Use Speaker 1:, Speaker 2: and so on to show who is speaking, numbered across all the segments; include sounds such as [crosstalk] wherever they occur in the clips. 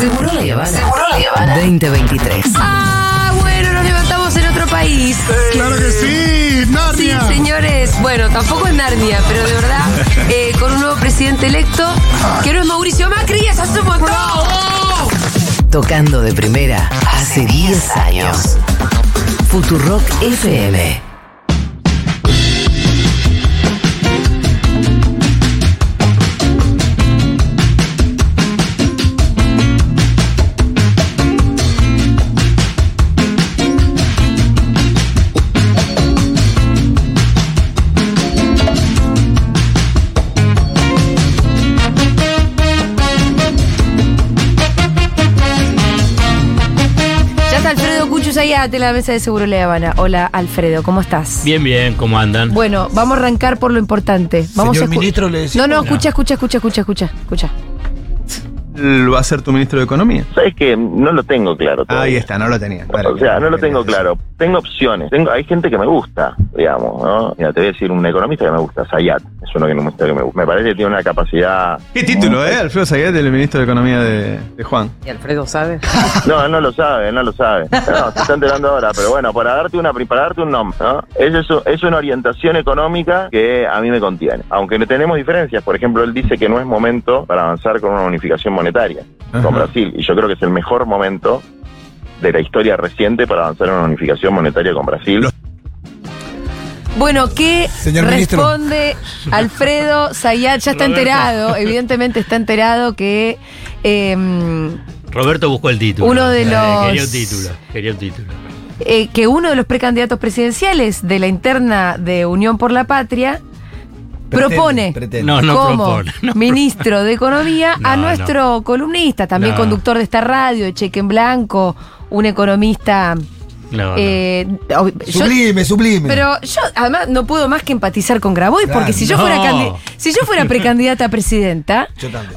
Speaker 1: Seguro la Habana. Seguro la Habana. 2023.
Speaker 2: Ah, bueno, nos levantamos en otro país.
Speaker 3: Claro que sí,
Speaker 2: Sí,
Speaker 3: Narnia.
Speaker 2: señores. Bueno, tampoco es Narnia, pero de verdad, [laughs] eh, con un nuevo presidente electo, que no es Mauricio Macri, eso es un montón.
Speaker 1: Tocando de primera hace 10 años. Futurock FM.
Speaker 2: Ahí ante la mesa de Seguro La Habana. Hola, Alfredo, ¿cómo estás?
Speaker 4: Bien, bien, ¿cómo andan?
Speaker 2: Bueno, vamos a arrancar por lo importante. Vamos
Speaker 3: Señor
Speaker 2: a
Speaker 3: ministro, le
Speaker 2: No, no, escucha, escucha, escucha, escucha, escucha, escucha.
Speaker 5: Va a ser tu ministro de Economía.
Speaker 6: Sabes que no lo tengo claro. todavía.
Speaker 5: Ahí está, no lo tenía.
Speaker 6: o sea, no lo tengo claro. Tengo opciones. Tengo, hay gente que me gusta, digamos, ¿no? Mira, te voy a decir un economista que me gusta, Sayat. Es uno que me, que me, me parece que tiene una capacidad.
Speaker 5: ¿Qué título, eh? Alfredo Sayet, el ministro de Economía de, de Juan.
Speaker 2: ¿Y Alfredo sabe? [laughs]
Speaker 6: No, no lo sabe, no lo sabe. No, se está enterando ahora, pero bueno, para darte una para darte un nombre, ¿no? Es, eso, es una orientación económica que a mí me contiene. Aunque no tenemos diferencias, por ejemplo, él dice que no es momento para avanzar con una unificación monetaria
Speaker 5: Ajá.
Speaker 6: con Brasil. Y yo creo que es el mejor momento de la historia reciente para avanzar en una unificación monetaria con Brasil.
Speaker 2: Bueno, ¿qué
Speaker 3: Señor ministro.
Speaker 2: responde Alfredo Zayat? Ya está
Speaker 4: Roberto.
Speaker 2: enterado, evidentemente está enterado que eh,
Speaker 4: Roberto buscó el título.
Speaker 2: Uno de
Speaker 4: Eh,
Speaker 2: los-
Speaker 4: Quería un título, quería un título.
Speaker 2: eh, que uno de los precandidatos presidenciales de la interna de Unión por la Patria propone
Speaker 4: No, no
Speaker 2: como
Speaker 4: propone. no
Speaker 2: ministro de Economía [laughs] a
Speaker 4: No,
Speaker 2: nuestro columnista, también
Speaker 4: No.
Speaker 2: conductor de esta radio, de Cheque en Blanco, un economista.
Speaker 4: No, no.
Speaker 2: eh, yo-
Speaker 3: Sublime, sublime.
Speaker 2: pero yo además no puedo más que empatizar con Grabois,
Speaker 3: Claro.
Speaker 2: porque si yo
Speaker 4: No.
Speaker 2: fuera si yo fuera precandidata a presidenta,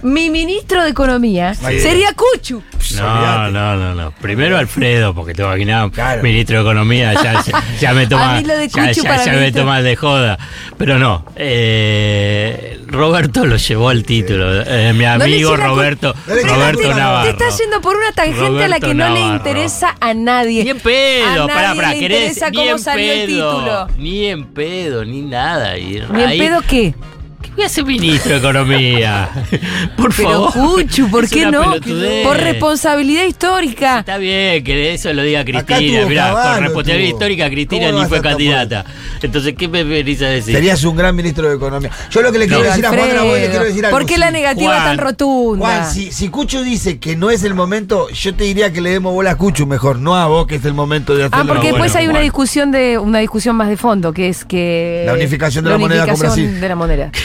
Speaker 2: mi ministro de Economía
Speaker 3: Sí.
Speaker 2: sería Cuchu.
Speaker 4: No, no, no, no. Primero Alfredo, porque te imaginaba,
Speaker 3: Claro.
Speaker 4: ministro de Economía, ya, ya, ya me [laughs] toma,
Speaker 2: A mí lo de
Speaker 4: ya,
Speaker 2: Cuchu
Speaker 4: ya-
Speaker 2: para
Speaker 4: ya me toma de joda. Pero no, eh, Roberto lo llevó al título. Eh, mi amigo Roberto, Roberto. Navarro.
Speaker 2: Te estás yendo por una tangente a la que no le interesa a nadie.
Speaker 4: Ni en pedo, pará, pará, querés- ni en pedo. Ni en pedo, ni nada. Y
Speaker 2: ¿Ni en pedo qué?
Speaker 4: ¿Qué voy a ser ministro de Economía? [laughs] Por
Speaker 2: Pero
Speaker 4: favor.
Speaker 2: Cuchu, ¿por
Speaker 4: Es
Speaker 2: qué
Speaker 4: una
Speaker 2: no?
Speaker 4: pelotudez.
Speaker 2: Por responsabilidad histórica.
Speaker 4: Está bien que eso lo diga
Speaker 3: Acá
Speaker 4: Cristina.
Speaker 3: tuvo
Speaker 4: Mirá,
Speaker 3: Caballo,
Speaker 4: con responsabilidad
Speaker 3: tuvo.
Speaker 4: histórica, Cristina
Speaker 3: ¿Cómo
Speaker 4: ni
Speaker 3: vas
Speaker 4: fue
Speaker 3: a
Speaker 4: candidata. Entonces, ¿qué me venís a decir?
Speaker 3: Serías un gran ministro de Economía. Yo lo que le quiero decir a Juan Grabois, le quiero decir algo.
Speaker 2: ¿por qué la negativa
Speaker 4: Juan,
Speaker 2: tan rotunda?
Speaker 3: Juan, si, si Cucho dice que no es el momento, yo te diría que le demos bola a Cucho mejor, no a vos que es el momento de hacerlo.
Speaker 2: Ah, porque
Speaker 4: No,
Speaker 2: después
Speaker 4: bueno,
Speaker 2: hay una
Speaker 4: Juan.
Speaker 2: discusión de una discusión más de fondo, que es que
Speaker 3: La unificación de la moneda con
Speaker 2: unificación
Speaker 3: Brasil.
Speaker 2: de la moneda. [laughs]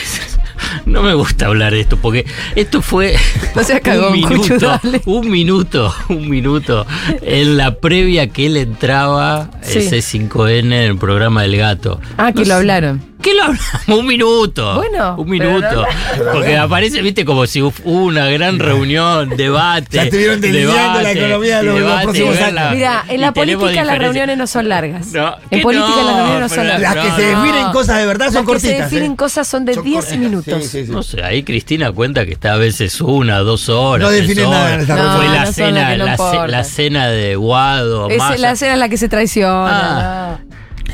Speaker 2: [laughs]
Speaker 4: No me gusta hablar de esto, porque esto fue [laughs]
Speaker 2: No seas cagón,
Speaker 4: un minuto, un minuto, un minuto en la previa que él entraba
Speaker 2: Sí.
Speaker 4: ese 5N en el programa del gato.
Speaker 2: Ah, que
Speaker 4: No
Speaker 2: lo
Speaker 4: sé,
Speaker 2: hablaron.
Speaker 4: ¿Qué lo hablamos? Un minuto.
Speaker 2: Bueno,
Speaker 4: un minuto.
Speaker 2: no
Speaker 4: Porque aparece, viste, como si hubo una gran reunión, [laughs] debate.
Speaker 3: Ya estuvieron delineando la economía de los-
Speaker 4: y
Speaker 3: los
Speaker 4: debate,
Speaker 3: próximos años.
Speaker 4: la-
Speaker 2: Mira, en la política las reuniones no son largas.
Speaker 4: No,
Speaker 2: en política
Speaker 4: no,
Speaker 2: las reuniones no son largas.
Speaker 3: Las que
Speaker 4: No,
Speaker 3: se
Speaker 4: no.
Speaker 3: definen cosas de verdad son
Speaker 2: Las que se
Speaker 3: cortitas.
Speaker 2: definen
Speaker 3: ¿eh?
Speaker 2: cosas son de
Speaker 3: Son
Speaker 2: 10
Speaker 3: cortitas.
Speaker 2: minutos.
Speaker 3: Sí, sí, sí.
Speaker 4: No sé, ahí Cristina cuenta que está a veces una, dos horas.
Speaker 3: No
Speaker 4: tres
Speaker 3: define nada en esta
Speaker 2: No,
Speaker 4: Fue la cena,
Speaker 2: las
Speaker 4: la, ce-
Speaker 2: importan.
Speaker 4: la cena de Guado,
Speaker 2: Es la cena en la que se traiciona.
Speaker 4: Ah.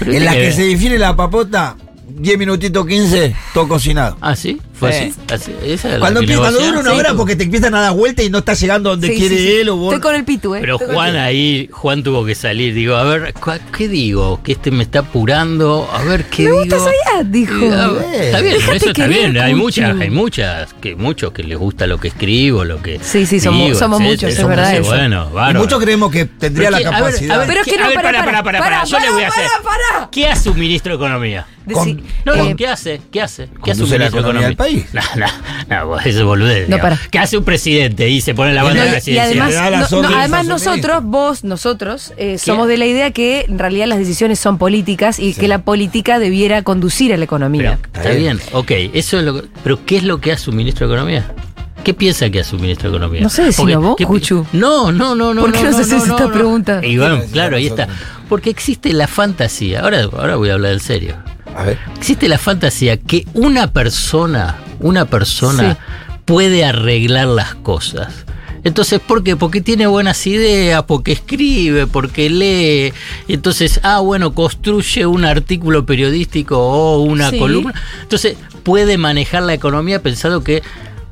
Speaker 3: En la que se define la papota, 10 minutitos 15, todo cocinado.
Speaker 4: Ah, sí, fue
Speaker 3: Sí.
Speaker 4: así. así. Esa
Speaker 3: Cuando,
Speaker 4: que
Speaker 3: empie- cuando
Speaker 4: negociaron.
Speaker 3: dura una
Speaker 4: Sí.
Speaker 3: hora porque te empiezan a dar vuelta y no estás llegando donde
Speaker 2: Sí,
Speaker 3: quiere
Speaker 2: sí, sí.
Speaker 3: él o vos.
Speaker 2: Estoy con el pitu, ¿eh?
Speaker 4: Pero
Speaker 2: Estoy
Speaker 4: Juan ahí, Juan tuvo que salir. Digo, a ver, ¿cu- ¿qué digo? Que este me está apurando. A ver, ¿qué
Speaker 2: Me
Speaker 4: digo?
Speaker 2: gusta Zayat, dijo.
Speaker 4: A ver, Está bien,
Speaker 2: Déjate
Speaker 4: eso está
Speaker 2: querer,
Speaker 4: bien. Hay muchas, hay muchas, que muchos que les gusta lo que escribo, lo que.
Speaker 2: Sí, sí, somos-
Speaker 4: digo,
Speaker 2: somos
Speaker 4: etcétera.
Speaker 2: muchos, es
Speaker 4: Somos-
Speaker 2: verdad eso.
Speaker 4: Bueno, bárbaro.
Speaker 3: muchos creemos que tendría
Speaker 4: Pero
Speaker 3: la
Speaker 4: a ver,
Speaker 3: capacidad.
Speaker 4: a ver,
Speaker 2: Pero es que
Speaker 4: ¿qué-
Speaker 2: no,
Speaker 4: a
Speaker 2: pará,
Speaker 4: pará,
Speaker 2: pará,
Speaker 4: Yo le voy a hacer. ¿Qué hace un ministro de Economía? No,
Speaker 2: eh,
Speaker 4: ¿qué hace? ¿Qué hace? ¿Qué hace un ministro de
Speaker 3: economía país. [laughs]
Speaker 4: No, no, no, eso es boludez.
Speaker 2: No, para.
Speaker 4: ¿Qué hace un presidente? Y se pone la banda
Speaker 2: No, y- y
Speaker 4: presidencial.
Speaker 2: además,
Speaker 3: Le da las
Speaker 2: no- no, además nosotros, vos, nosotros, eh, somos de la idea que en realidad las decisiones son políticas y que la política debiera conducir a la economía.
Speaker 4: Pero, está bien, ok, eso es lo que- pero ¿qué es lo que hace un ministro de Economía? ¿Qué piensa que hace un ministro de Economía?
Speaker 2: No sé, decilo
Speaker 4: Porque-
Speaker 2: vos,
Speaker 4: ¿qué pi-
Speaker 2: Cuchu.
Speaker 4: No, no, no, no.
Speaker 2: ¿Por qué
Speaker 4: no,
Speaker 2: nos haces esta
Speaker 4: no.
Speaker 2: pregunta?
Speaker 4: Y bueno, claro, ahí está. Porque existe la fantasía, ahora, ahora voy a hablar en serio.
Speaker 3: A ver.
Speaker 4: Existe la fantasía que una persona, una persona
Speaker 2: Sí.
Speaker 4: puede arreglar las cosas. Entonces, ¿por qué? Porque tiene buenas ideas, porque escribe, porque lee. Entonces, ah, bueno, construye un artículo periodístico o una
Speaker 7: Sí.
Speaker 4: columna. Entonces, puede manejar la economía pensando que,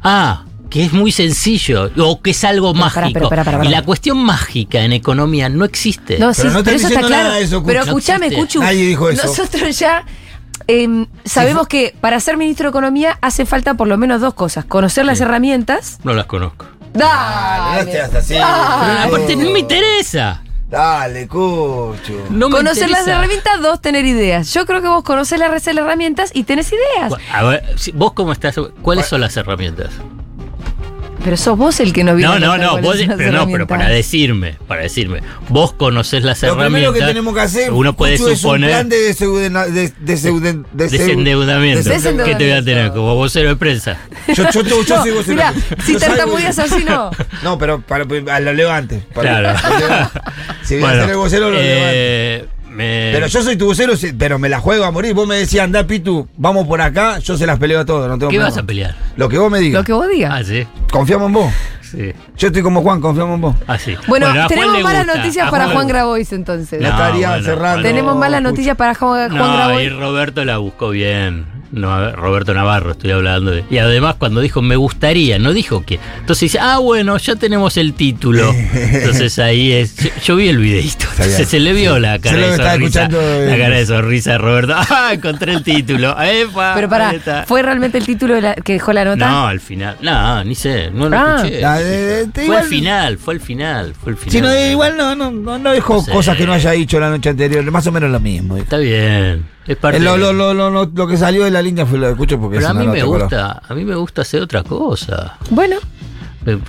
Speaker 4: ah, que es muy sencillo o que es algo
Speaker 2: No,
Speaker 4: mágico. Y la cuestión mágica en economía no existe.
Speaker 2: No, sí,
Speaker 3: Pero no
Speaker 2: pero eso está claro.
Speaker 3: nada de eso,
Speaker 2: pero
Speaker 4: No
Speaker 2: escúchame. Cuchu.
Speaker 3: Nadie dijo eso.
Speaker 2: Nosotros ya em, sabemos que para ser ministro de Economía hace falta por lo menos dos cosas. Conocer las herramientas.
Speaker 4: No las conozco.
Speaker 3: Dale, no seas así.
Speaker 4: Pero aparte no me interesa.
Speaker 3: Dale, Cuchu.
Speaker 4: No me
Speaker 2: Conocer las herramientas, dos, tener ideas. Yo creo que vos conocés las las herramientas y tenés ideas.
Speaker 4: A ver, vos cómo estás, ¿cuáles son las herramientas?
Speaker 2: Pero sos vos el que no viene
Speaker 4: No, no, no, vos, pero no, pero para decirme, para decirme, vos conocés las
Speaker 3: Lo
Speaker 4: herramientas.
Speaker 3: primero que tenemos que hacer,
Speaker 4: uno puede
Speaker 3: Cuchu, es un
Speaker 4: suponer
Speaker 3: plan de
Speaker 4: desendeudamiento.
Speaker 2: Desendeudamiento.
Speaker 4: ¿Qué te voy a tener? Como vocero de prensa.
Speaker 3: Yo, yo, yo, yo soy vocero.
Speaker 2: Mirá, si tartamudeas así, no. [laughs]
Speaker 3: No, pero para, para- lo leo antes. para-
Speaker 4: Claro.
Speaker 3: lo leo- Si voy a ser el vocero, lo antes.
Speaker 4: Me-
Speaker 3: Pero yo soy tu vocero, pero me la juego a morir. Vos me decías, anda, Pitu, vamos por acá, yo se las peleo a todos. No tengo
Speaker 4: ¿Qué
Speaker 3: problema.
Speaker 4: vas a pelear?
Speaker 3: Lo que vos me digas.
Speaker 2: Lo que vos digas.
Speaker 4: Ah, sí.
Speaker 3: Confiamos en vos.
Speaker 4: Sí.
Speaker 3: Yo estoy como Juan, confiamos en vos.
Speaker 4: Ah, sí.
Speaker 2: Bueno, tenemos malas noticias para Juan Grabois entonces.
Speaker 3: La
Speaker 4: No,
Speaker 3: estaría
Speaker 4: bueno,
Speaker 3: cerrando.
Speaker 4: bueno.
Speaker 2: Tenemos malas noticias para Juan, Juan
Speaker 4: No,
Speaker 2: Grabois.
Speaker 4: y Roberto la buscó bien. No, Roberto Navarro, estoy hablando de. Y además, cuando dijo me gustaría, no dijo que. Entonces dice, ah, bueno, ya tenemos el título. [laughs] Entonces ahí es. Yo, yo vi el videito. Entonces se le vio la
Speaker 3: Se
Speaker 4: cara
Speaker 3: lo
Speaker 4: de sonrisa. La cara de sonrisa a Roberto. [laughs] ¡Ah! Encontré el título. ¡Epa!
Speaker 2: Pero
Speaker 4: está.
Speaker 2: ¿fue realmente el título de la- que dejó la nota?
Speaker 4: No, al final. No, ni sé. No lo
Speaker 2: Ah.
Speaker 4: escuché.
Speaker 3: La de- te-
Speaker 4: fue al final, fue al final. Fue al final.
Speaker 3: Si no, igual no, no, no, no dijo
Speaker 4: No sé.
Speaker 3: cosas que no haya dicho la noche anterior, más o menos lo mismo.
Speaker 4: Está bien. Es parte
Speaker 3: Lo, lo, lo, lo, lo- lo que salió de la línea fue lo que escucho porque
Speaker 4: Pero a mí me gusta, a mí me gusta hacer otra cosa.
Speaker 2: Bueno,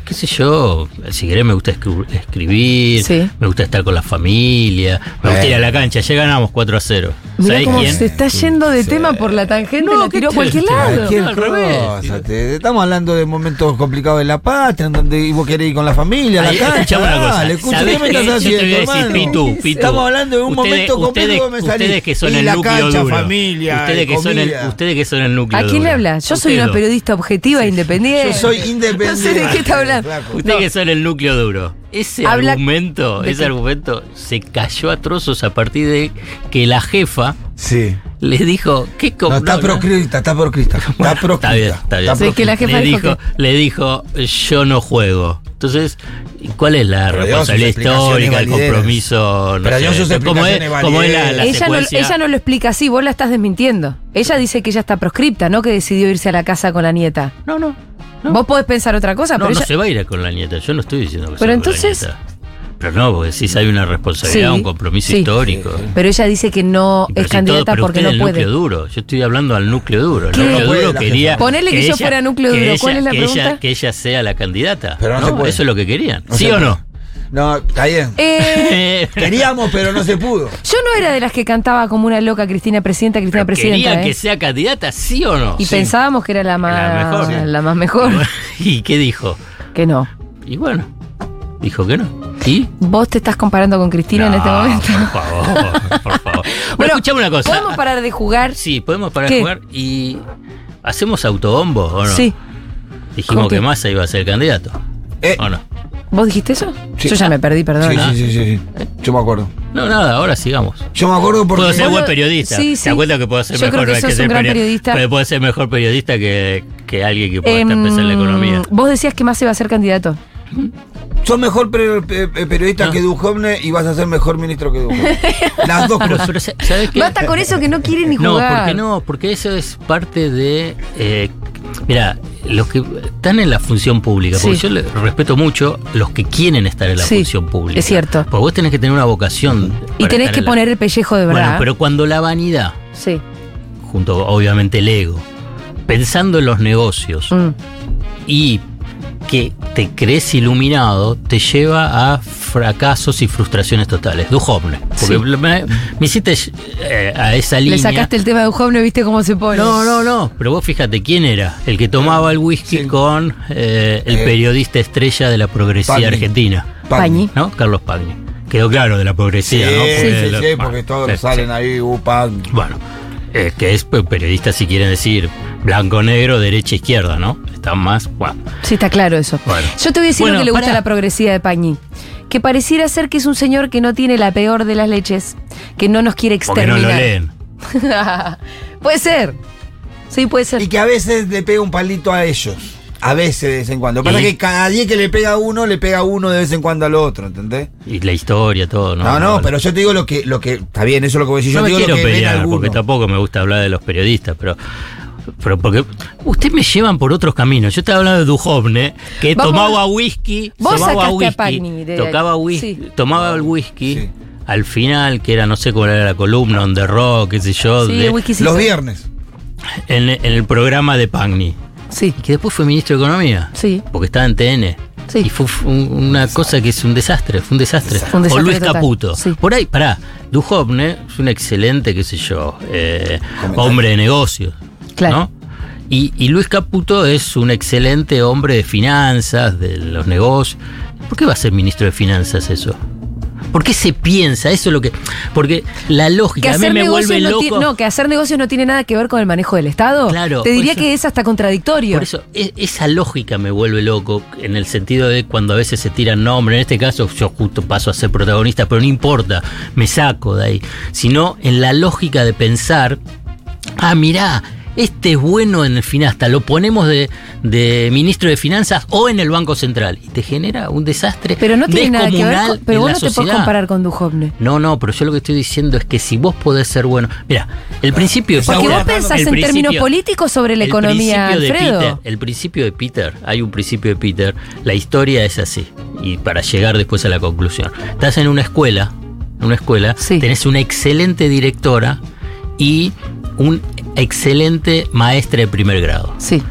Speaker 4: qué sé yo, si querés me gusta escri- escribir,
Speaker 2: Sí.
Speaker 4: me gusta estar con la familia, me gusta
Speaker 3: Eh.
Speaker 4: ir a la cancha, ya ganamos 4 a 0.
Speaker 2: mira
Speaker 4: ¿Sabés
Speaker 2: cómo
Speaker 4: quién?
Speaker 2: se está yendo de
Speaker 3: Sí.
Speaker 2: tema por la tangente,
Speaker 4: No,
Speaker 2: la
Speaker 4: ¿qué
Speaker 2: tiró a cualquier lado.
Speaker 3: Cualquier
Speaker 4: No, al revés.
Speaker 3: te- estamos hablando de momentos complicados de la patria, en donde vos querés ir con la familia, a la
Speaker 4: Ahí,
Speaker 3: cancha.
Speaker 4: una cosa.
Speaker 3: Dale, escucha,
Speaker 4: ¿sabés
Speaker 3: ¿qué estás haciendo?
Speaker 4: Pitu, Pitu.
Speaker 3: Estamos hablando de un
Speaker 4: Ustedes-
Speaker 3: momento complejo
Speaker 4: ustedes,
Speaker 3: que me salí.
Speaker 4: ustedes que son
Speaker 3: Y
Speaker 4: el
Speaker 3: la
Speaker 4: núcleo
Speaker 3: cancha,
Speaker 4: duro.
Speaker 3: familia,
Speaker 4: ustedes que, son el, ustedes que son el núcleo
Speaker 2: ¿A quién le
Speaker 4: duro.
Speaker 2: habla? Yo soy una periodista objetiva e independiente.
Speaker 3: Yo soy [laughs] independiente.
Speaker 2: Está hablando. No.
Speaker 4: que son el núcleo duro. Ese
Speaker 2: Habla-
Speaker 4: argumento,
Speaker 2: ¿de
Speaker 4: ese
Speaker 2: qué?
Speaker 4: argumento se cayó a trozos a partir de que la jefa
Speaker 3: Sí.
Speaker 4: le dijo, ¿qué
Speaker 3: No, está proscrita, está proscrita. Está proscrita.
Speaker 4: Está bien, está bien.
Speaker 2: Sí, que la jefa
Speaker 4: le
Speaker 2: dijo
Speaker 4: le dijo, yo no juego. Entonces, ¿cuál es la responsabilidad histórica, el compromiso? No
Speaker 3: Pero
Speaker 4: sé, ¿Cómo es, cómo es la, la
Speaker 2: ella, no, ella no lo explica así, vos la estás desmintiendo. Ella dice que ella está proscripta, no que decidió irse a la casa con la nieta.
Speaker 4: No, no. No,
Speaker 2: Vos podés pensar otra cosa,
Speaker 4: no,
Speaker 2: pero
Speaker 4: no
Speaker 2: ella...
Speaker 4: se va a ir con la nieta. Yo no estoy diciendo que se
Speaker 2: Pero
Speaker 4: va con la
Speaker 2: entonces-
Speaker 4: nieta. Pero no, porque si hay una responsabilidad,
Speaker 2: Sí,
Speaker 4: un compromiso
Speaker 2: sí.
Speaker 4: histórico.
Speaker 2: Pero ella dice que no
Speaker 4: pero
Speaker 2: es
Speaker 4: si todo-
Speaker 2: candidata
Speaker 4: pero
Speaker 2: porque
Speaker 4: usted
Speaker 2: no
Speaker 4: es el
Speaker 2: puede.
Speaker 4: núcleo duro. Yo estoy hablando al núcleo duro. Núcleo duro quería.
Speaker 2: Ponele que yo fuera núcleo
Speaker 4: que
Speaker 2: duro.
Speaker 4: ella-
Speaker 2: ¿Cuál es la
Speaker 4: que
Speaker 2: pregunta?
Speaker 4: Ella, que ella sea la candidata.
Speaker 3: Pero no se puede.
Speaker 4: Eso es lo que querían. ¿Sí o no?
Speaker 3: No, está bien.
Speaker 2: Eh, [laughs]
Speaker 3: Queríamos, pero no se pudo.
Speaker 2: yo no era de las que cantaba como una loca Cristina Presidenta, Cristina Presidenta.
Speaker 4: ¿Querían
Speaker 2: ¿eh?
Speaker 4: que sea candidata, sí o no?
Speaker 2: Y
Speaker 3: Sí.
Speaker 2: pensábamos que era la más,
Speaker 4: La mejor, sí.
Speaker 2: la más mejor. [laughs]
Speaker 4: ¿Y qué dijo?
Speaker 2: que no.
Speaker 4: Y bueno, dijo que no. ¿Y?
Speaker 2: Vos te estás comparando con Cristina en este momento.
Speaker 4: Por favor, por favor. [laughs] Bueno, escuchame una cosa.
Speaker 2: ¿Podemos parar de jugar?
Speaker 4: Sí, podemos parar
Speaker 2: ¿Qué?
Speaker 4: de jugar y. ¿Hacemos autobombo o no?
Speaker 2: Sí.
Speaker 4: Dijimos
Speaker 2: ¿Con
Speaker 4: que? Massa iba a ser candidato.
Speaker 3: Eh,
Speaker 4: ¿O no?
Speaker 2: ¿Vos dijiste eso?
Speaker 3: Sí.
Speaker 2: Yo ya me perdí, perdón.
Speaker 3: sí, sí, sí, sí, sí. Yo me acuerdo.
Speaker 4: No, nada, ahora sigamos.
Speaker 3: Yo me acuerdo porque.
Speaker 4: Puedo ser buen periodista.
Speaker 2: sí, sí.
Speaker 4: ¿Te acuerdas que puedo ser
Speaker 2: Yo creo
Speaker 4: mejor
Speaker 2: que
Speaker 4: hay
Speaker 2: sos
Speaker 4: ser
Speaker 2: un gran
Speaker 4: perio-
Speaker 2: periodista.
Speaker 4: Pero puedo ser mejor periodista que, que alguien que pueda estar
Speaker 2: Em,
Speaker 4: empezando la economía.
Speaker 2: Vos decías que más iba a ser candidato.
Speaker 3: Sos mejor pe- pe- pe- periodista
Speaker 4: No.
Speaker 3: que Duhovne y vas a ser mejor ministro que Duhovne. [laughs] Las dos
Speaker 4: Pero,
Speaker 3: cosas.
Speaker 4: pero, ¿sabes qué?
Speaker 2: Basta con eso que no quiere ni
Speaker 4: No,
Speaker 2: jugar.
Speaker 4: porque no, porque eso es parte de. eh, mira, los que están en la función pública, porque
Speaker 2: Sí.
Speaker 4: yo le respeto mucho los que quieren estar en la
Speaker 2: Sí,
Speaker 4: función pública.
Speaker 2: es cierto.
Speaker 4: Porque vos tenés que tener una vocación.
Speaker 2: Y tenés que
Speaker 4: la-
Speaker 2: poner el pellejo de verdad.
Speaker 4: Bueno, pero cuando la vanidad,
Speaker 2: Sí.
Speaker 4: junto obviamente el ego, pensando en los negocios
Speaker 2: Mm.
Speaker 4: y que te crees iluminado, te lleva a fracasos y frustraciones totales. Duhovne. Porque
Speaker 2: Sí.
Speaker 4: me, me hiciste eh, a esa línea.
Speaker 2: Le sacaste el tema de Ujov, no viste cómo se pone.
Speaker 4: No, no, no. Pero vos fíjate quién era. El que tomaba el whisky
Speaker 3: Sí.
Speaker 4: con eh, el
Speaker 3: Eh,
Speaker 4: periodista estrella de la progresía
Speaker 3: Pagni.
Speaker 4: argentina,
Speaker 2: Pañi.
Speaker 4: ¿no? Carlos Pagni. Quedó claro de la
Speaker 3: Sí,
Speaker 4: progresía, ¿no?
Speaker 3: sí, sí,
Speaker 4: lo-
Speaker 3: porque todos
Speaker 4: sí,
Speaker 3: salen ahí, upa.
Speaker 4: Bueno, eh, que es pe- periodista, si quieren decir, blanco, negro, derecha, izquierda, ¿no? Están más. Bueno.
Speaker 2: Sí, está claro eso.
Speaker 4: Bueno.
Speaker 2: Yo te voy a decir
Speaker 4: Bueno,
Speaker 2: lo que le gusta
Speaker 4: pará.
Speaker 2: a la progresiva de Pañi. Que pareciera ser que es un señor que no tiene la peor de las leches, que no nos quiere
Speaker 4: Porque no
Speaker 2: exterminar.
Speaker 4: lo leen. [laughs]
Speaker 2: puede ser. Sí, puede ser.
Speaker 3: Y que a veces le pega un palito a ellos. A veces, de vez en cuando. Pasa
Speaker 4: Y-
Speaker 3: que cada día que le pega a uno, le pega a uno de vez en cuando al otro, ¿entendés?
Speaker 4: Y la historia, todo, ¿no?
Speaker 3: No, no, pero yo te digo lo que, lo que. Está bien, eso es lo que voy a decir. Yo
Speaker 4: no
Speaker 3: te
Speaker 4: me
Speaker 3: digo
Speaker 4: quiero
Speaker 3: lo que
Speaker 4: pelear, porque tampoco me gusta hablar de los periodistas, pero. Pero porque ustedes me llevan por otros caminos. Yo estaba hablando de Duhovne, que
Speaker 2: Vamos-
Speaker 4: tomaba whisky,
Speaker 2: Vos
Speaker 4: tomaba
Speaker 2: sacaste a
Speaker 4: whisky,
Speaker 2: Pagni de-
Speaker 4: tocaba whisky,
Speaker 2: sí.
Speaker 4: tomaba el whisky.
Speaker 3: Sí.
Speaker 4: Al final, que era, no sé cuál era la columna, on the rock, qué sé yo,
Speaker 2: Sí,
Speaker 4: de-.
Speaker 3: Los viernes.
Speaker 4: en, en el programa de Pagni.
Speaker 2: Sí,
Speaker 4: Que después fue ministro de Economía.
Speaker 2: Sí.
Speaker 4: Porque estaba en TN.
Speaker 2: Sí.
Speaker 4: Y fue un- una cosa que es un desastre, fue un desastre.
Speaker 2: Fue un desastre
Speaker 4: o Luis
Speaker 2: total,
Speaker 4: Caputo.
Speaker 2: sí.
Speaker 4: Por ahí, pará, Duhovne es un excelente, qué sé yo, eh, hombre de negocios.
Speaker 2: Claro.
Speaker 4: ¿no? Y, y Luis Caputo es un excelente hombre de finanzas, de los negocios. ¿Por qué va a ser ministro de finanzas eso? ¿Por qué se piensa? Eso es lo que. Porque la
Speaker 2: que
Speaker 4: lógica a mí me vuelve
Speaker 2: no,
Speaker 4: loco.
Speaker 2: no, que hacer negocios no tiene nada que ver con el manejo del Estado.
Speaker 4: Claro,
Speaker 2: Te diría
Speaker 4: eso-
Speaker 2: que es hasta contradictorio.
Speaker 4: Por eso, e- esa lógica me vuelve loco en el sentido de cuando a veces se tiran nombres. En este caso, yo justo paso a ser protagonista, pero no importa, me saco de ahí. Sino en la lógica de pensar, ah, mirá, este es bueno en el Finasta, lo ponemos de, de ministro de Finanzas o en el Banco Central. Y te genera un desastre.
Speaker 2: pero no tiene nada que ver con, Pero vos no te puedes
Speaker 4: sociedad.
Speaker 2: comparar con Duhovne.
Speaker 4: No, no, pero yo lo que estoy diciendo es que si vos podés ser bueno. Mira, el principio de
Speaker 2: Porque vos pensás en términos políticos sobre la
Speaker 4: el
Speaker 2: economía,
Speaker 4: principio de
Speaker 2: Alfredo.
Speaker 4: Peter, el principio de Peter, hay un principio de Peter, la historia es así, y para llegar después a la conclusión. Estás en una escuela, en una escuela,
Speaker 2: Sí.
Speaker 4: tenés una excelente directora y un excelente maestra de primer grado.
Speaker 2: Sí.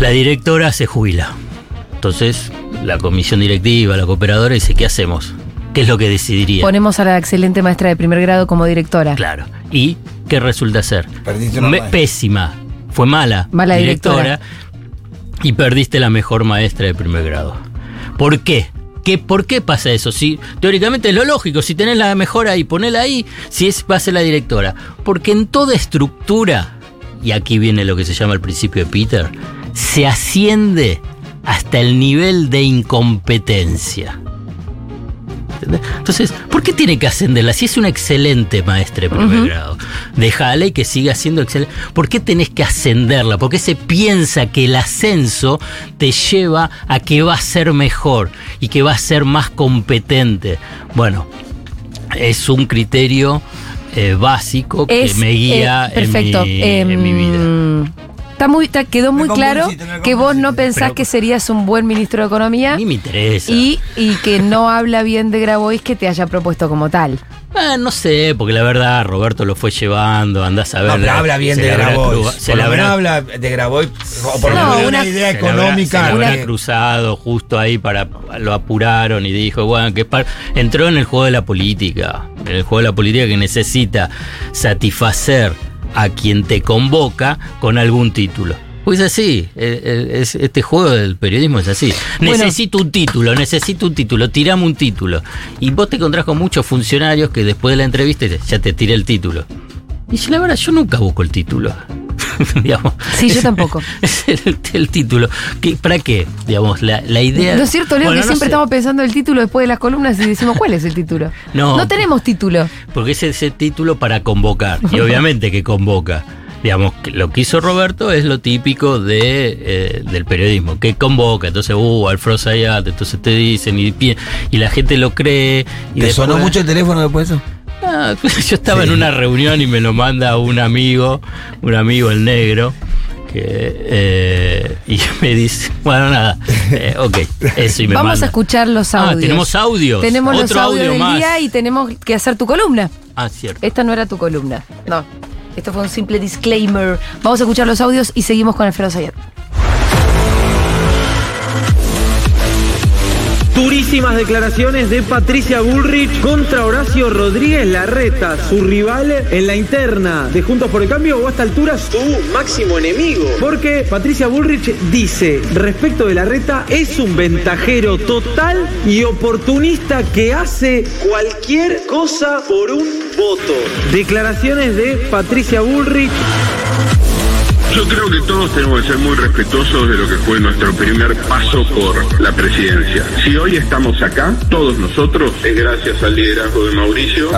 Speaker 4: La directora se jubila. Entonces, la comisión directiva, la cooperadora dice, ¿qué hacemos? ¿Qué es lo que decidiría?
Speaker 2: Ponemos a la excelente maestra de primer grado como directora.
Speaker 4: Claro. ¿Y qué resulta ser?
Speaker 3: Perdiste una
Speaker 4: pésima. Fue mala.
Speaker 2: Mala directora.
Speaker 4: Y perdiste la mejor maestra de primer grado. ¿Por qué? ¿Qué, ¿Por qué pasa eso? Si, teóricamente es lo lógico, si tenés la mejor ahí, ponela ahí, si es, va a ser la directora. Porque en toda estructura, y aquí viene lo que se llama el principio de Peter, se asciende hasta el nivel de incompetencia. ¿Entendés? Entonces, ¿por qué tiene que ascenderla? Si es una excelente maestra de primer grado, déjala y que siga siendo excelente. ¿Por qué tenés que ascenderla? Porque se piensa que el ascenso te lleva a que va a ser mejor y que va a ser más competente. Bueno, es un criterio eh, básico que
Speaker 2: Es,
Speaker 4: me guía
Speaker 2: eh, perfecto.
Speaker 4: en, mi, en mi vida.
Speaker 2: Está muy, está- quedó muy claro que vos no pensás
Speaker 4: Pero-
Speaker 2: que serías un buen ministro de Economía
Speaker 4: Ni me interesa.
Speaker 2: y, y que no habla bien de Grabois que te haya propuesto como tal.
Speaker 4: Ah, no sé, porque la verdad Roberto lo fue llevando, andás a ver.
Speaker 3: No, pero habla bien
Speaker 4: se
Speaker 3: de Grabois.
Speaker 4: Se
Speaker 3: menos
Speaker 4: habrá
Speaker 3: habla de Grabois, o por lo
Speaker 2: No,
Speaker 3: menos
Speaker 2: una-
Speaker 3: una idea económica.
Speaker 4: se le habrá
Speaker 3: que-
Speaker 4: cruzado justo ahí para lo apuraron y dijo, bueno, que es par- entró en el juego de la política, en el juego de la política que necesita satisfacer a quien te convoca con algún título. Pues así, es- este juego del periodismo es así.
Speaker 2: Bueno.
Speaker 4: Necesito un título, necesito un título, tirame un título. Y vos te encontrás con muchos funcionarios que después de la entrevista ya te tiré el título. Y yo, la verdad, yo nunca busco el título. [laughs] Digamos,
Speaker 2: Sí, yo tampoco. [laughs]
Speaker 4: es el, el título. ¿Qué- ¿Para qué? Digamos, la, la idea.
Speaker 2: ¿No es cierto, Leo,
Speaker 4: Bueno,
Speaker 2: que
Speaker 4: no
Speaker 2: siempre
Speaker 4: sé,
Speaker 2: estamos pensando el título después de las columnas y decimos cuál es el título? [laughs]
Speaker 4: No.
Speaker 2: tenemos título.
Speaker 4: Porque es ese título para convocar. Y obviamente que convoca. Digamos, lo que hizo Roberto es lo típico de, eh, del periodismo, que convoca. Entonces, uh, Alfredo Zayat, entonces te dicen y, y la gente lo cree. Y
Speaker 3: ¿Te sonó mucho el teléfono después de eso?
Speaker 4: Ah, [laughs] yo estaba en una reunión y me lo manda un amigo, un amigo el negro, que eh, y [laughs] me dice, bueno nada, eh, ok, eso y me
Speaker 2: Vamos
Speaker 4: manda.
Speaker 2: a escuchar los
Speaker 4: Ah,
Speaker 2: audios.
Speaker 4: tenemos audios.
Speaker 2: Tenemos los
Speaker 4: Otro
Speaker 2: audios
Speaker 4: audio
Speaker 2: del
Speaker 4: más.
Speaker 2: día y tenemos que hacer tu columna.
Speaker 4: Ah, cierto.
Speaker 2: Esta no era tu columna. No. Esto fue un simple disclaimer. Vamos a escuchar los audios y seguimos con Alfredo Sayat.
Speaker 8: Durísimas declaraciones de Patricia Bullrich contra Horacio Rodríguez Larreta, su rival en la interna de Juntos por el Cambio o a esta altura su máximo enemigo. Porque Patricia Bullrich dice respecto de Larreta es un ventajero total y oportunista que hace cualquier cosa por un voto. Declaraciones de Patricia Bullrich.
Speaker 9: Yo creo que todos tenemos que ser muy respetuosos de lo que fue nuestro primer paso por la presidencia. Si hoy estamos acá, todos nosotros, es gracias al liderazgo de Mauricio,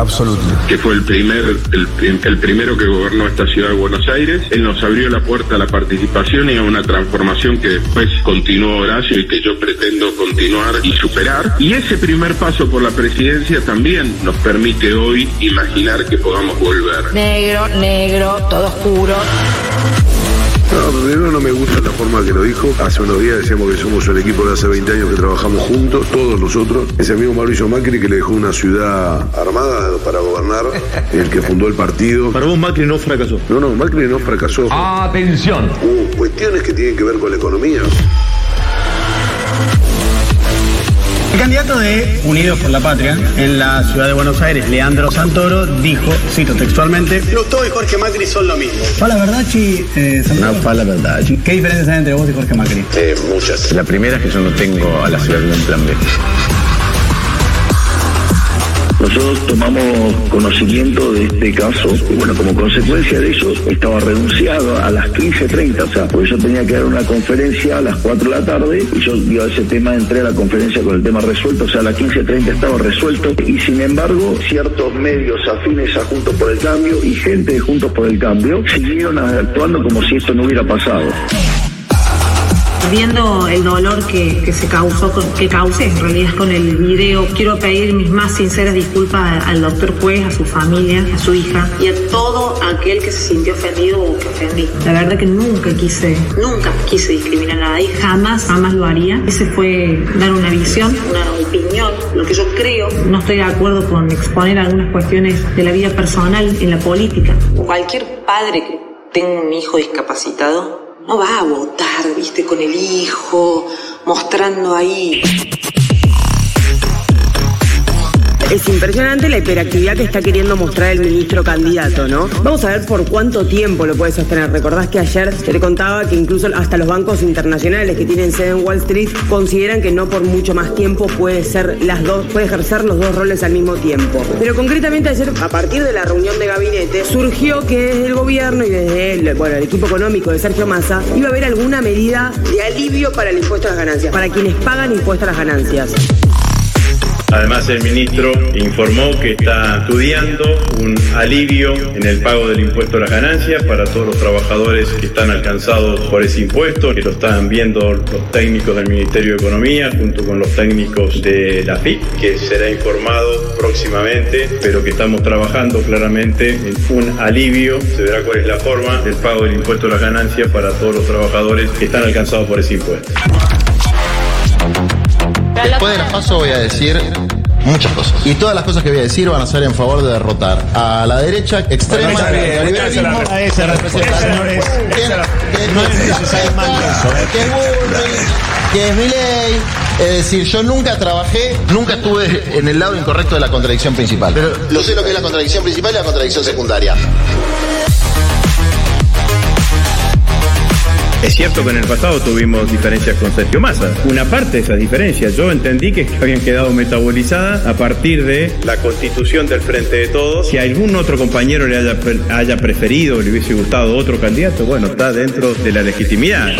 Speaker 9: que fue el primer, el, el primero que gobernó esta ciudad de Buenos Aires. Él nos abrió la puerta a la participación y a una transformación que después continuó Horacio y que yo pretendo continuar y superar. Y ese primer paso por la presidencia también nos permite hoy imaginar que podamos volver.
Speaker 10: Negro, negro, todo oscuro.
Speaker 11: No, primero no me gusta la forma que lo dijo. Hace unos días decíamos que somos un equipo de hace 20 años que trabajamos juntos, todos nosotros. Ese amigo Mauricio Macri que le dejó una ciudad armada para gobernar, [laughs] el que fundó el partido.
Speaker 5: Para vos Macri no fracasó.
Speaker 11: No, no, Macri no fracasó.
Speaker 5: Atención.
Speaker 11: Hubo cuestiones que tienen que ver con la economía.
Speaker 12: Candidato de Unidos por la Patria en la ciudad de Buenos Aires, Leandro Santoro, dijo, cito textualmente,
Speaker 13: Lustó y Jorge Macri son lo mismo.
Speaker 12: Fala verdad, chi, eh?
Speaker 13: No, fala verdad.
Speaker 12: ¿Qué diferencias hay entre vos y Jorge Macri?
Speaker 13: Eh, muchas.
Speaker 5: La primera es que yo no tengo a la ciudad un plan B.
Speaker 14: Nosotros tomamos conocimiento de este caso y bueno, como consecuencia de eso estaba renunciado a las 15.30, o sea, porque yo tenía que dar una conferencia a las 4 de la tarde y yo dio ese tema, entré a la conferencia con el tema resuelto, o sea, a las 15.30 estaba resuelto y sin embargo ciertos medios afines a Juntos por el Cambio y gente de Juntos por el Cambio siguieron actuando como si esto no hubiera pasado.
Speaker 15: Viendo el dolor que, que se causó, que causé en realidad con el video, quiero pedir mis más sinceras disculpas al doctor Juez, a su familia, a su hija y a todo aquel que se sintió ofendido o que ofendí. La verdad que nunca quise, nunca quise discriminar a nadie, jamás, jamás lo haría. Ese fue dar una visión, una opinión, lo que yo creo. No estoy de acuerdo con exponer algunas cuestiones de la vida personal en la política.
Speaker 16: Cualquier padre que tenga un hijo discapacitado no va a votar, viste, con el hijo, mostrando ahí.
Speaker 17: Es impresionante la hiperactividad que está queriendo mostrar el ministro candidato, ¿no? Vamos a ver por cuánto tiempo lo puede sostener. Recordás que ayer se le contaba que incluso hasta los bancos internacionales que tienen sede en Wall Street consideran que no por mucho más tiempo puede ser las dos, puede ejercer los dos roles al mismo tiempo. Pero concretamente ayer, a partir de la reunión de gabinete, surgió que desde el gobierno y desde el, bueno, el equipo económico de Sergio Massa iba a haber alguna medida de alivio para el impuesto a las ganancias, para quienes pagan impuesto a las ganancias.
Speaker 18: Además, el ministro informó que está estudiando un alivio en el pago del impuesto a las ganancias para todos los trabajadores que están alcanzados por ese impuesto, que lo están viendo los técnicos del Ministerio de Economía junto con los técnicos de la FIP, que será informado próximamente, pero que estamos trabajando claramente en un alivio, se verá cuál es la forma del pago del impuesto a las ganancias para todos los trabajadores que están alcanzados por ese impuesto.
Speaker 19: Después de las pasos voy a decir muchas cosas. Y todas las cosas que voy a decir van a ser en favor de derrotar a la derecha extrema,
Speaker 20: Bueno, esa-
Speaker 19: liberalismo,
Speaker 20: esa- esa-
Speaker 19: que representa-
Speaker 20: esa no es- necesario ¿eh?
Speaker 19: que es Bullrich, que es. Es decir, yo nunca trabajé, nunca estuve en el lado incorrecto de la contradicción principal. Pero lo sé lo que es la contradicción principal y la contradicción secundaria.
Speaker 18: Es cierto que en el pasado tuvimos diferencias con Sergio Massa. Una parte de esas diferencias yo entendí que habían quedado metabolizadas a partir de la constitución del Frente de Todos. Si algún otro compañero le haya, haya preferido le hubiese gustado otro candidato, bueno, está dentro de la legitimidad.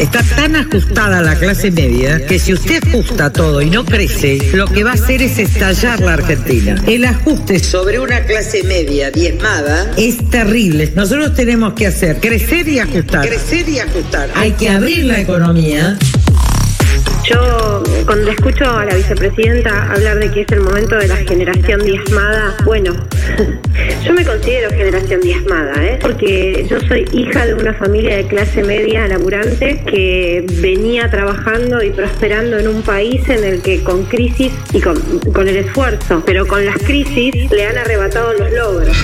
Speaker 21: Está tan ajustada la clase media que si usted ajusta todo y no crece, lo que va a hacer es estallar la Argentina. El ajuste sobre una clase media diezmada es terrible. Nosotros tenemos que hacer crecer y ajustar. Crecer y ajustar. Hay que abrir la economía.
Speaker 22: Yo, cuando escucho a la vicepresidenta hablar de que es el momento de la generación diezmada, bueno, [laughs] yo me considero generación diezmada, ¿eh? porque yo soy hija de una familia de clase media laburante que venía trabajando y prosperando en un país en el que con crisis y con, con el esfuerzo, pero con las crisis le han arrebatado los logros.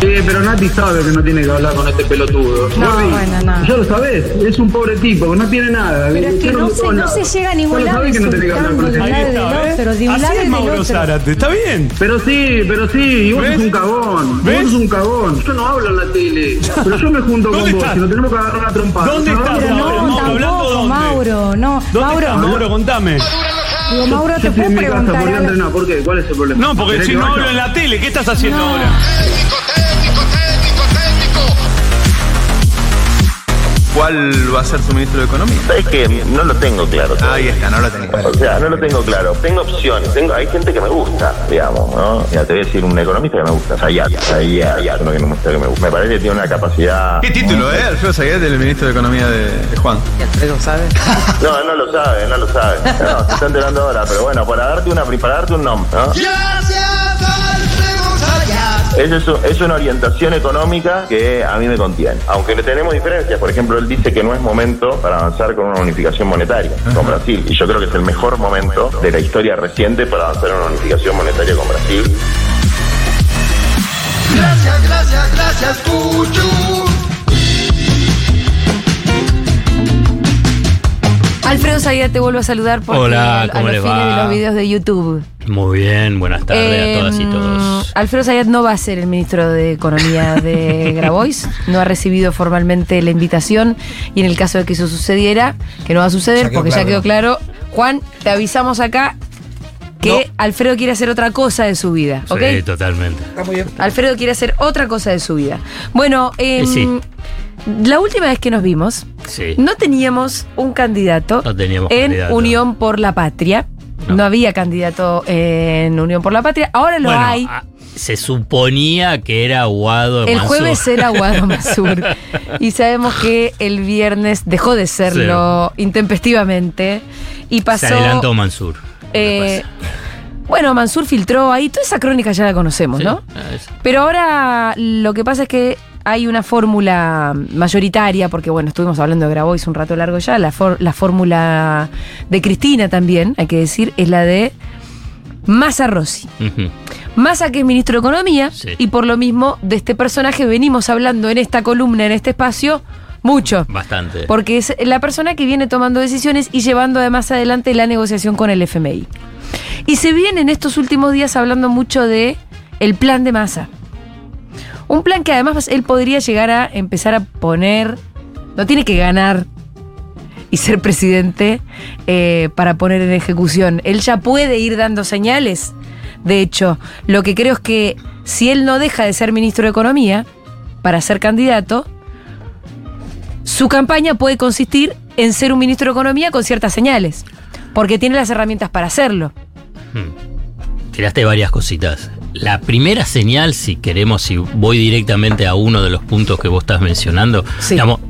Speaker 8: Sí, pero Nati sabe que no tiene que hablar con este pelotudo.
Speaker 2: No,
Speaker 8: Gordi,
Speaker 2: bueno, no.
Speaker 8: Ya lo sabés, es un pobre tipo, que no tiene nada.
Speaker 2: Pero es que no se, no se llega a ningún lado
Speaker 8: sabés que no tenés que hablar con
Speaker 2: de un lado
Speaker 8: tipo.
Speaker 2: otro, de un lado del otro.
Speaker 8: está bien. Pero sí, pero sí, y vos sos un cagón. Vos sos un cagón. Yo no hablo en la tele, pero yo me junto con vos y nos tenemos que agarrar una trompada.
Speaker 2: Pero no, tampoco, Mauro, no. Mauro,
Speaker 8: contame.
Speaker 17: Digo, Mauro, ¿te puedo
Speaker 12: casa,
Speaker 17: preguntar.
Speaker 12: ¿Por qué? ¿Cuál es el problema?
Speaker 23: No, porque
Speaker 12: ¿Querés
Speaker 23: si no hablo en la tele, ¿qué estás haciendo
Speaker 17: No.
Speaker 23: ahora?
Speaker 5: ¿Cuál va a ser su ministro de Economía?
Speaker 24: Es que no lo tengo claro.
Speaker 5: Ahí está, no lo tenés claro.
Speaker 24: O sea, no lo tengo claro. Tengo opciones. Tengo, hay gente que me gusta, digamos, ¿no? Mira, te voy a decir un economista que me gusta. Sayat. Sayat. Sayat, uno que me gusta, que me gusta. Me parece que tiene una capacidad...
Speaker 5: ¿Qué título, eh? Alfredo Sayet, el ministro de Economía de, de Juan.
Speaker 10: Alfredo sabe. [laughs]
Speaker 24: No, no lo sabe, no lo sabe. No, se está enterando ahora, pero bueno, para darte una, para darte un nombre, ¿no? Eso es, es una orientación económica que a mí me contiene. Aunque no tenemos diferencias, por ejemplo, él dice que no es momento para avanzar con una unificación monetaria con Brasil. Y yo creo que es el mejor momento de la historia reciente para avanzar en una unificación monetaria con Brasil.
Speaker 25: Gracias, gracias, gracias, Cuchu.
Speaker 2: Alfredo Zayat te vuelvo a saludar porque
Speaker 4: Hola,
Speaker 2: a, a
Speaker 4: ¿cómo
Speaker 2: los
Speaker 4: le
Speaker 2: fines
Speaker 4: va?
Speaker 2: de los videos de YouTube.
Speaker 4: Muy bien, buenas tardes a todas y
Speaker 2: Em,
Speaker 4: todos.
Speaker 2: Alfredo Zayat no va a ser el ministro de Economía de [laughs] Grabois, no ha recibido formalmente la invitación y en el caso de que eso sucediera, que no va a suceder
Speaker 3: Ya
Speaker 2: porque ya quedó claro, Juan, te avisamos acá que Alfredo quiere hacer otra cosa de su vida, ¿ok?
Speaker 4: Sí, totalmente.
Speaker 3: Está muy bien.
Speaker 2: Alfredo quiere hacer otra cosa de su vida. Bueno, em,
Speaker 4: Y sí.
Speaker 2: La última vez que nos vimos,
Speaker 4: Sí.
Speaker 2: no teníamos un candidato
Speaker 4: No teníamos
Speaker 2: en
Speaker 4: candidato.
Speaker 2: Unión por la Patria. No. había candidato en Unión por la Patria. Ahora lo
Speaker 4: Bueno,
Speaker 2: hay.
Speaker 4: ah, se suponía que era Aguado
Speaker 2: El
Speaker 4: Mansur.
Speaker 2: jueves era Guado [laughs] Masur. y sabemos que el viernes dejó de serlo intempestivamente. Y pasó.
Speaker 4: Se adelantó Mansur.
Speaker 2: eh, bueno, Mansur filtró ahí. Toda esa crónica ya la conocemos, ¿no?
Speaker 4: Ah,
Speaker 2: Pero ahora lo que pasa es que hay una fórmula mayoritaria, porque bueno, estuvimos hablando de Grabois un rato largo ya, la, for- la fórmula de Cristina también, hay que decir, es la de Massa Rossi. Massa que es ministro de Economía,
Speaker 4: Sí.
Speaker 2: y por lo mismo de este personaje venimos hablando en esta columna, en este espacio, mucho.
Speaker 4: Bastante.
Speaker 2: Porque es la persona que viene tomando decisiones y llevando además adelante la negociación con el FMI. Y se viene en estos últimos días hablando mucho de el plan de masa. Un plan que además él podría llegar a empezar a poner. No tiene que ganar y ser presidente eh, para poner en ejecución. Él ya puede ir dando señales. De hecho, lo que creo es que si él no deja de ser ministro de Economía para ser candidato, su campaña puede consistir en ser un ministro de Economía con ciertas señales, porque tiene las herramientas para hacerlo.
Speaker 4: Tiraste varias cositas. La primera señal, si queremos, si voy directamente a uno de los puntos que vos estás mencionando, digamos,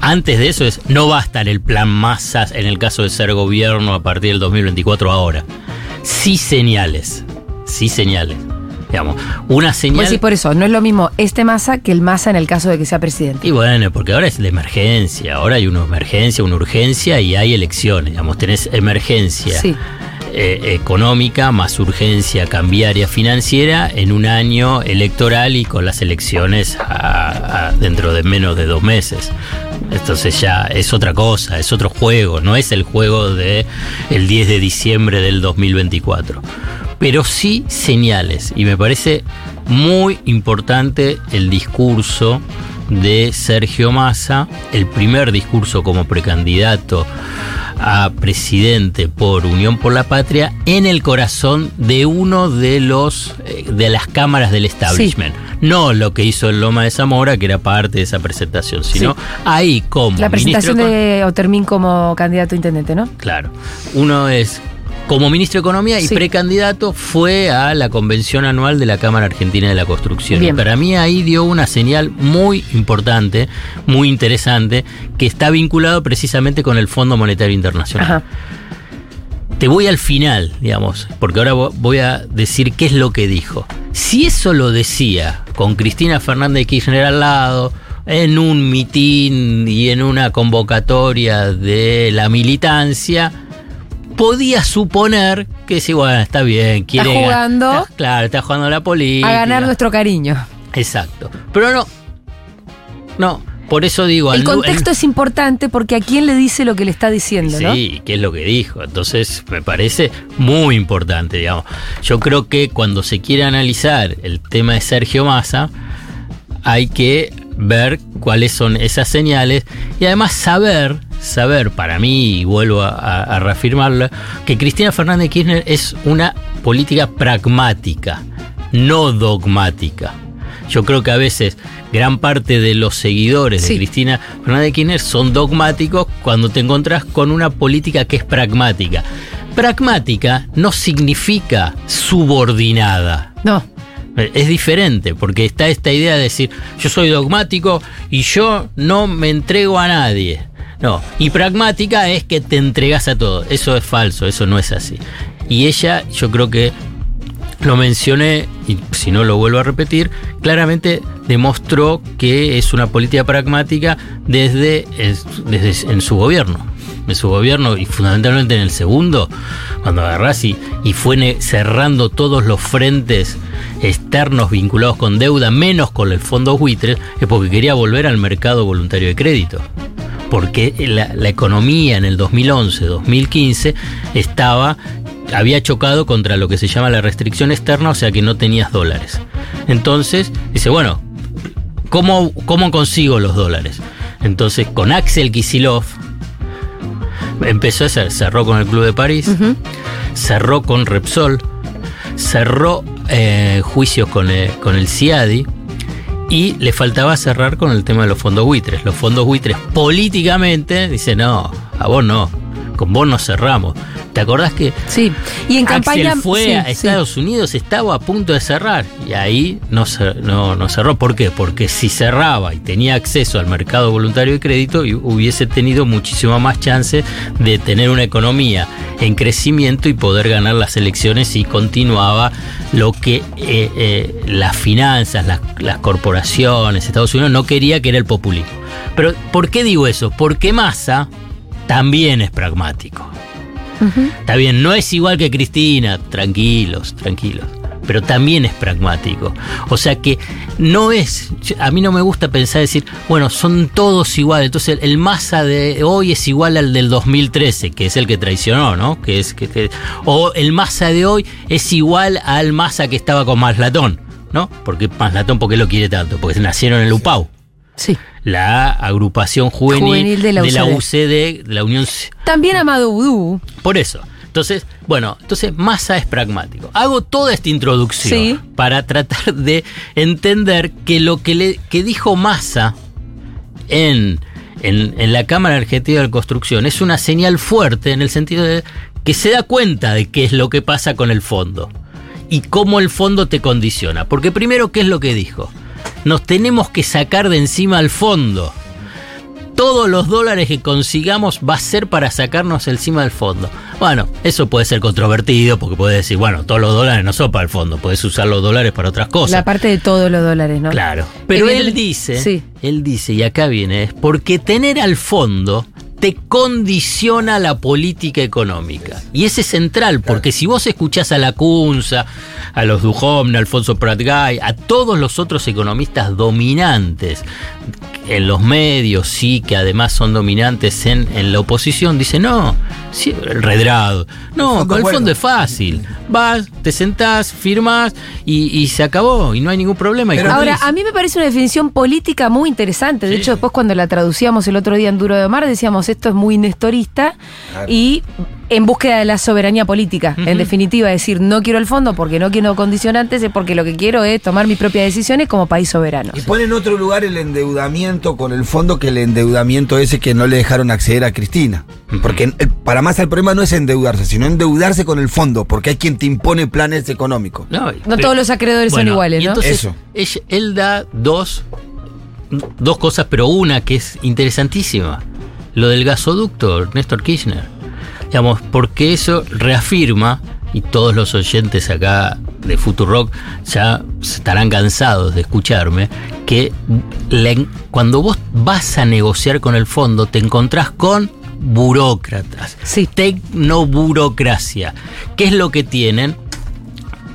Speaker 4: antes de eso es, no va a estar el plan masas en el caso de ser gobierno a partir del 2024 ahora. Sí señales, sí señales. Digamos, una señal...
Speaker 2: Pues sí, por eso, no es lo mismo este masa que el masa en el caso de que sea presidente.
Speaker 4: Y bueno, porque ahora es de emergencia, ahora hay una emergencia, una urgencia y hay elecciones, digamos, tenés emergencia
Speaker 2: Sí.
Speaker 4: Eh, económica más urgencia cambiaria financiera en un año electoral y con las elecciones dentro de menos de dos meses. Entonces ya es otra cosa, es otro juego, no es el juego de el 10 de diciembre del 2024. Pero sí señales, y me parece muy importante el discurso de Sergio Massa, el primer discurso como precandidato a presidente por Unión por la Patria en el corazón de uno de los eh, de las cámaras del establishment. No lo que hizo el Loma de Zamora, que era parte de esa presentación, sino
Speaker 2: Sí.
Speaker 4: ahí como
Speaker 2: La presentación de Otermín como candidato a intendente, ¿no?
Speaker 4: Claro. Uno es como ministro de Economía y
Speaker 2: Sí.
Speaker 4: precandidato fue a la convención anual de la Cámara Argentina de la Construcción.
Speaker 2: Bien.
Speaker 4: Y para mí ahí dio una señal muy importante, muy interesante, que está vinculado precisamente con el Fondo Monetario Internacional.
Speaker 2: Ajá.
Speaker 4: Te voy al final, digamos, porque ahora vo- voy a decir qué es lo que dijo. Si eso lo decía con Cristina Fernández de Kirchner al lado, en un mitin y en una convocatoria de la militancia, podía suponer que sí, bueno, está bien, quiere
Speaker 2: Está
Speaker 4: ga-
Speaker 2: jugando
Speaker 4: está- claro, está jugando la política.
Speaker 2: a ganar nuestro cariño.
Speaker 4: Exacto. Pero no. No, por eso digo.
Speaker 2: El contexto es importante porque a quién le dice lo que le está diciendo, ¿no?
Speaker 4: Sí, qué es lo que dijo. Entonces, me parece muy importante, digamos. Yo creo que cuando se quiere analizar el tema de Sergio Massa, hay que ver cuáles son esas señales y además saber saber, para mí, y vuelvo a, a- a reafirmarlo, que Cristina Fernández de Kirchner es una política pragmática, no dogmática. Yo creo que a veces gran parte de los seguidores
Speaker 2: Sí.
Speaker 4: de Cristina Fernández de Kirchner son dogmáticos cuando te encontrás con una política que es pragmática. Pragmática no significa subordinada.
Speaker 2: No.
Speaker 4: Es diferente, porque está esta idea de decir, yo soy dogmático y yo no me entrego a nadie. No, y pragmática es que te entregas a todo. Eso es falso, eso no es así. Y ella, yo creo que lo mencioné, y si no lo vuelvo a repetir, claramente demostró que es una política pragmática desde, es- desde en su gobierno. En su gobierno y fundamentalmente en el segundo, cuando agarrás y, y fue cerrando todos los frentes externos vinculados con deuda, menos con el fondo buitres, es porque quería volver al mercado voluntario de crédito porque la, la economía en el 2011-2015 estaba había chocado contra lo que se llama la restricción externa, o sea que no tenías dólares. Entonces, dice, bueno, ¿cómo, cómo consigo los dólares? Entonces, con Axel Kisilov, empezó a hacer, cerró con el Club de París, cerró con Repsol, cerró eh, juicios con, eh, con el CIADI, y le faltaba cerrar con el tema de los fondos buitres. Los fondos buitres políticamente dice no, a vos no, con vos no cerramos. ¿Te acordás que
Speaker 2: Sí. Y en
Speaker 4: Axel
Speaker 2: campaña.
Speaker 4: fue
Speaker 2: sí,
Speaker 4: a
Speaker 2: sí.
Speaker 4: Estados Unidos, estaba a punto de cerrar y ahí no, no, no cerró. ¿Por qué? Porque si cerraba y tenía acceso al mercado voluntario de crédito, hubiese tenido muchísima más chance de tener una economía en crecimiento y poder ganar las elecciones si continuaba lo que eh, eh, las finanzas, las, las corporaciones, Estados Unidos no quería que era el populismo. Pero ¿por qué digo eso? Porque Massa también es pragmático. Está bien, no es igual que Cristina, tranquilos, tranquilos. Pero también es pragmático. O sea que no es. A mí no me gusta pensar decir, bueno, son todos iguales. Entonces el, Massa de hoy es igual al del 2013, que es el que traicionó, ¿no? Que es que, que- o el Massa de hoy es igual al Massa que estaba con Maslatón, ¿no? Porque Maslatón, ¿por qué lo quiere tanto? Porque nacieron en el UPAU.
Speaker 2: Sí.
Speaker 4: La agrupación juvenil,
Speaker 2: Juvenil de la
Speaker 4: de la
Speaker 2: UCD.
Speaker 4: De la Unión
Speaker 2: También Amado Vudú.
Speaker 4: por eso. Entonces, bueno, entonces Massa es pragmático. Hago toda esta introducción
Speaker 2: Sí.
Speaker 4: para tratar de entender que lo que, le, que dijo Massa en, en, en la Cámara Argentina de Construcción es una señal fuerte en el sentido de que se da cuenta de qué es lo que pasa con el fondo y cómo el fondo te condiciona. Porque primero, ¿qué es lo que dijo? Nos tenemos que sacar de encima al fondo todos los dólares que consigamos va a ser para sacarnos encima del fondo. Bueno, eso puede ser controvertido porque puedes decir, bueno, todos los dólares no son para el fondo, puedes usar los dólares para otras cosas.
Speaker 2: La parte de todos los dólares, ¿no?
Speaker 4: Claro. Pero él
Speaker 2: Evidente-
Speaker 4: dice,
Speaker 2: Sí.
Speaker 4: él dice, y acá viene, es porque tener al fondo te condiciona la política económica. Y ese es central, porque si vos escuchás a la Cunza, a los Duhovne, a Alfonso Pratgay, a todos los otros economistas dominantes en los medios, sí, que además son dominantes en, en la oposición, dicen, no, sí, el redrado. No,
Speaker 3: fondo
Speaker 4: con el
Speaker 3: bueno.
Speaker 4: fondo es fácil. Vas, te sentás, firmas y, y se acabó, y no hay ningún problema.
Speaker 2: Ahora, a mí me parece una definición política muy interesante. De hecho, después cuando la traducíamos el otro día en Duro de Mar, decíamos esto es muy nestorista y en búsqueda de la soberanía política. En definitiva, decir no quiero el fondo porque no quiero condicionantes, es porque lo que quiero es tomar mis propias decisiones como país soberano.
Speaker 3: Y pone en otro lugar el endeudamiento con el fondo que el endeudamiento ese que no le dejaron acceder a Cristina. Porque para más el problema no es endeudarse, sino endeudarse con el fondo, porque hay quien te impone planes económicos.
Speaker 4: No,
Speaker 2: No todos los acreedores son iguales,
Speaker 4: y
Speaker 2: ¿no?
Speaker 4: entonces
Speaker 3: Eso.
Speaker 4: ella- él da dos, dos cosas, pero una que es interesantísima. Lo del gasoducto, Néstor Kirchner. Digamos, porque eso reafirma, y todos los oyentes acá de Futurock ya estarán cansados de escucharme, que la cuando vos vas a negociar con el fondo te encontrás con burócratas. Tecnoburocracia. ¿Qué es lo que tienen?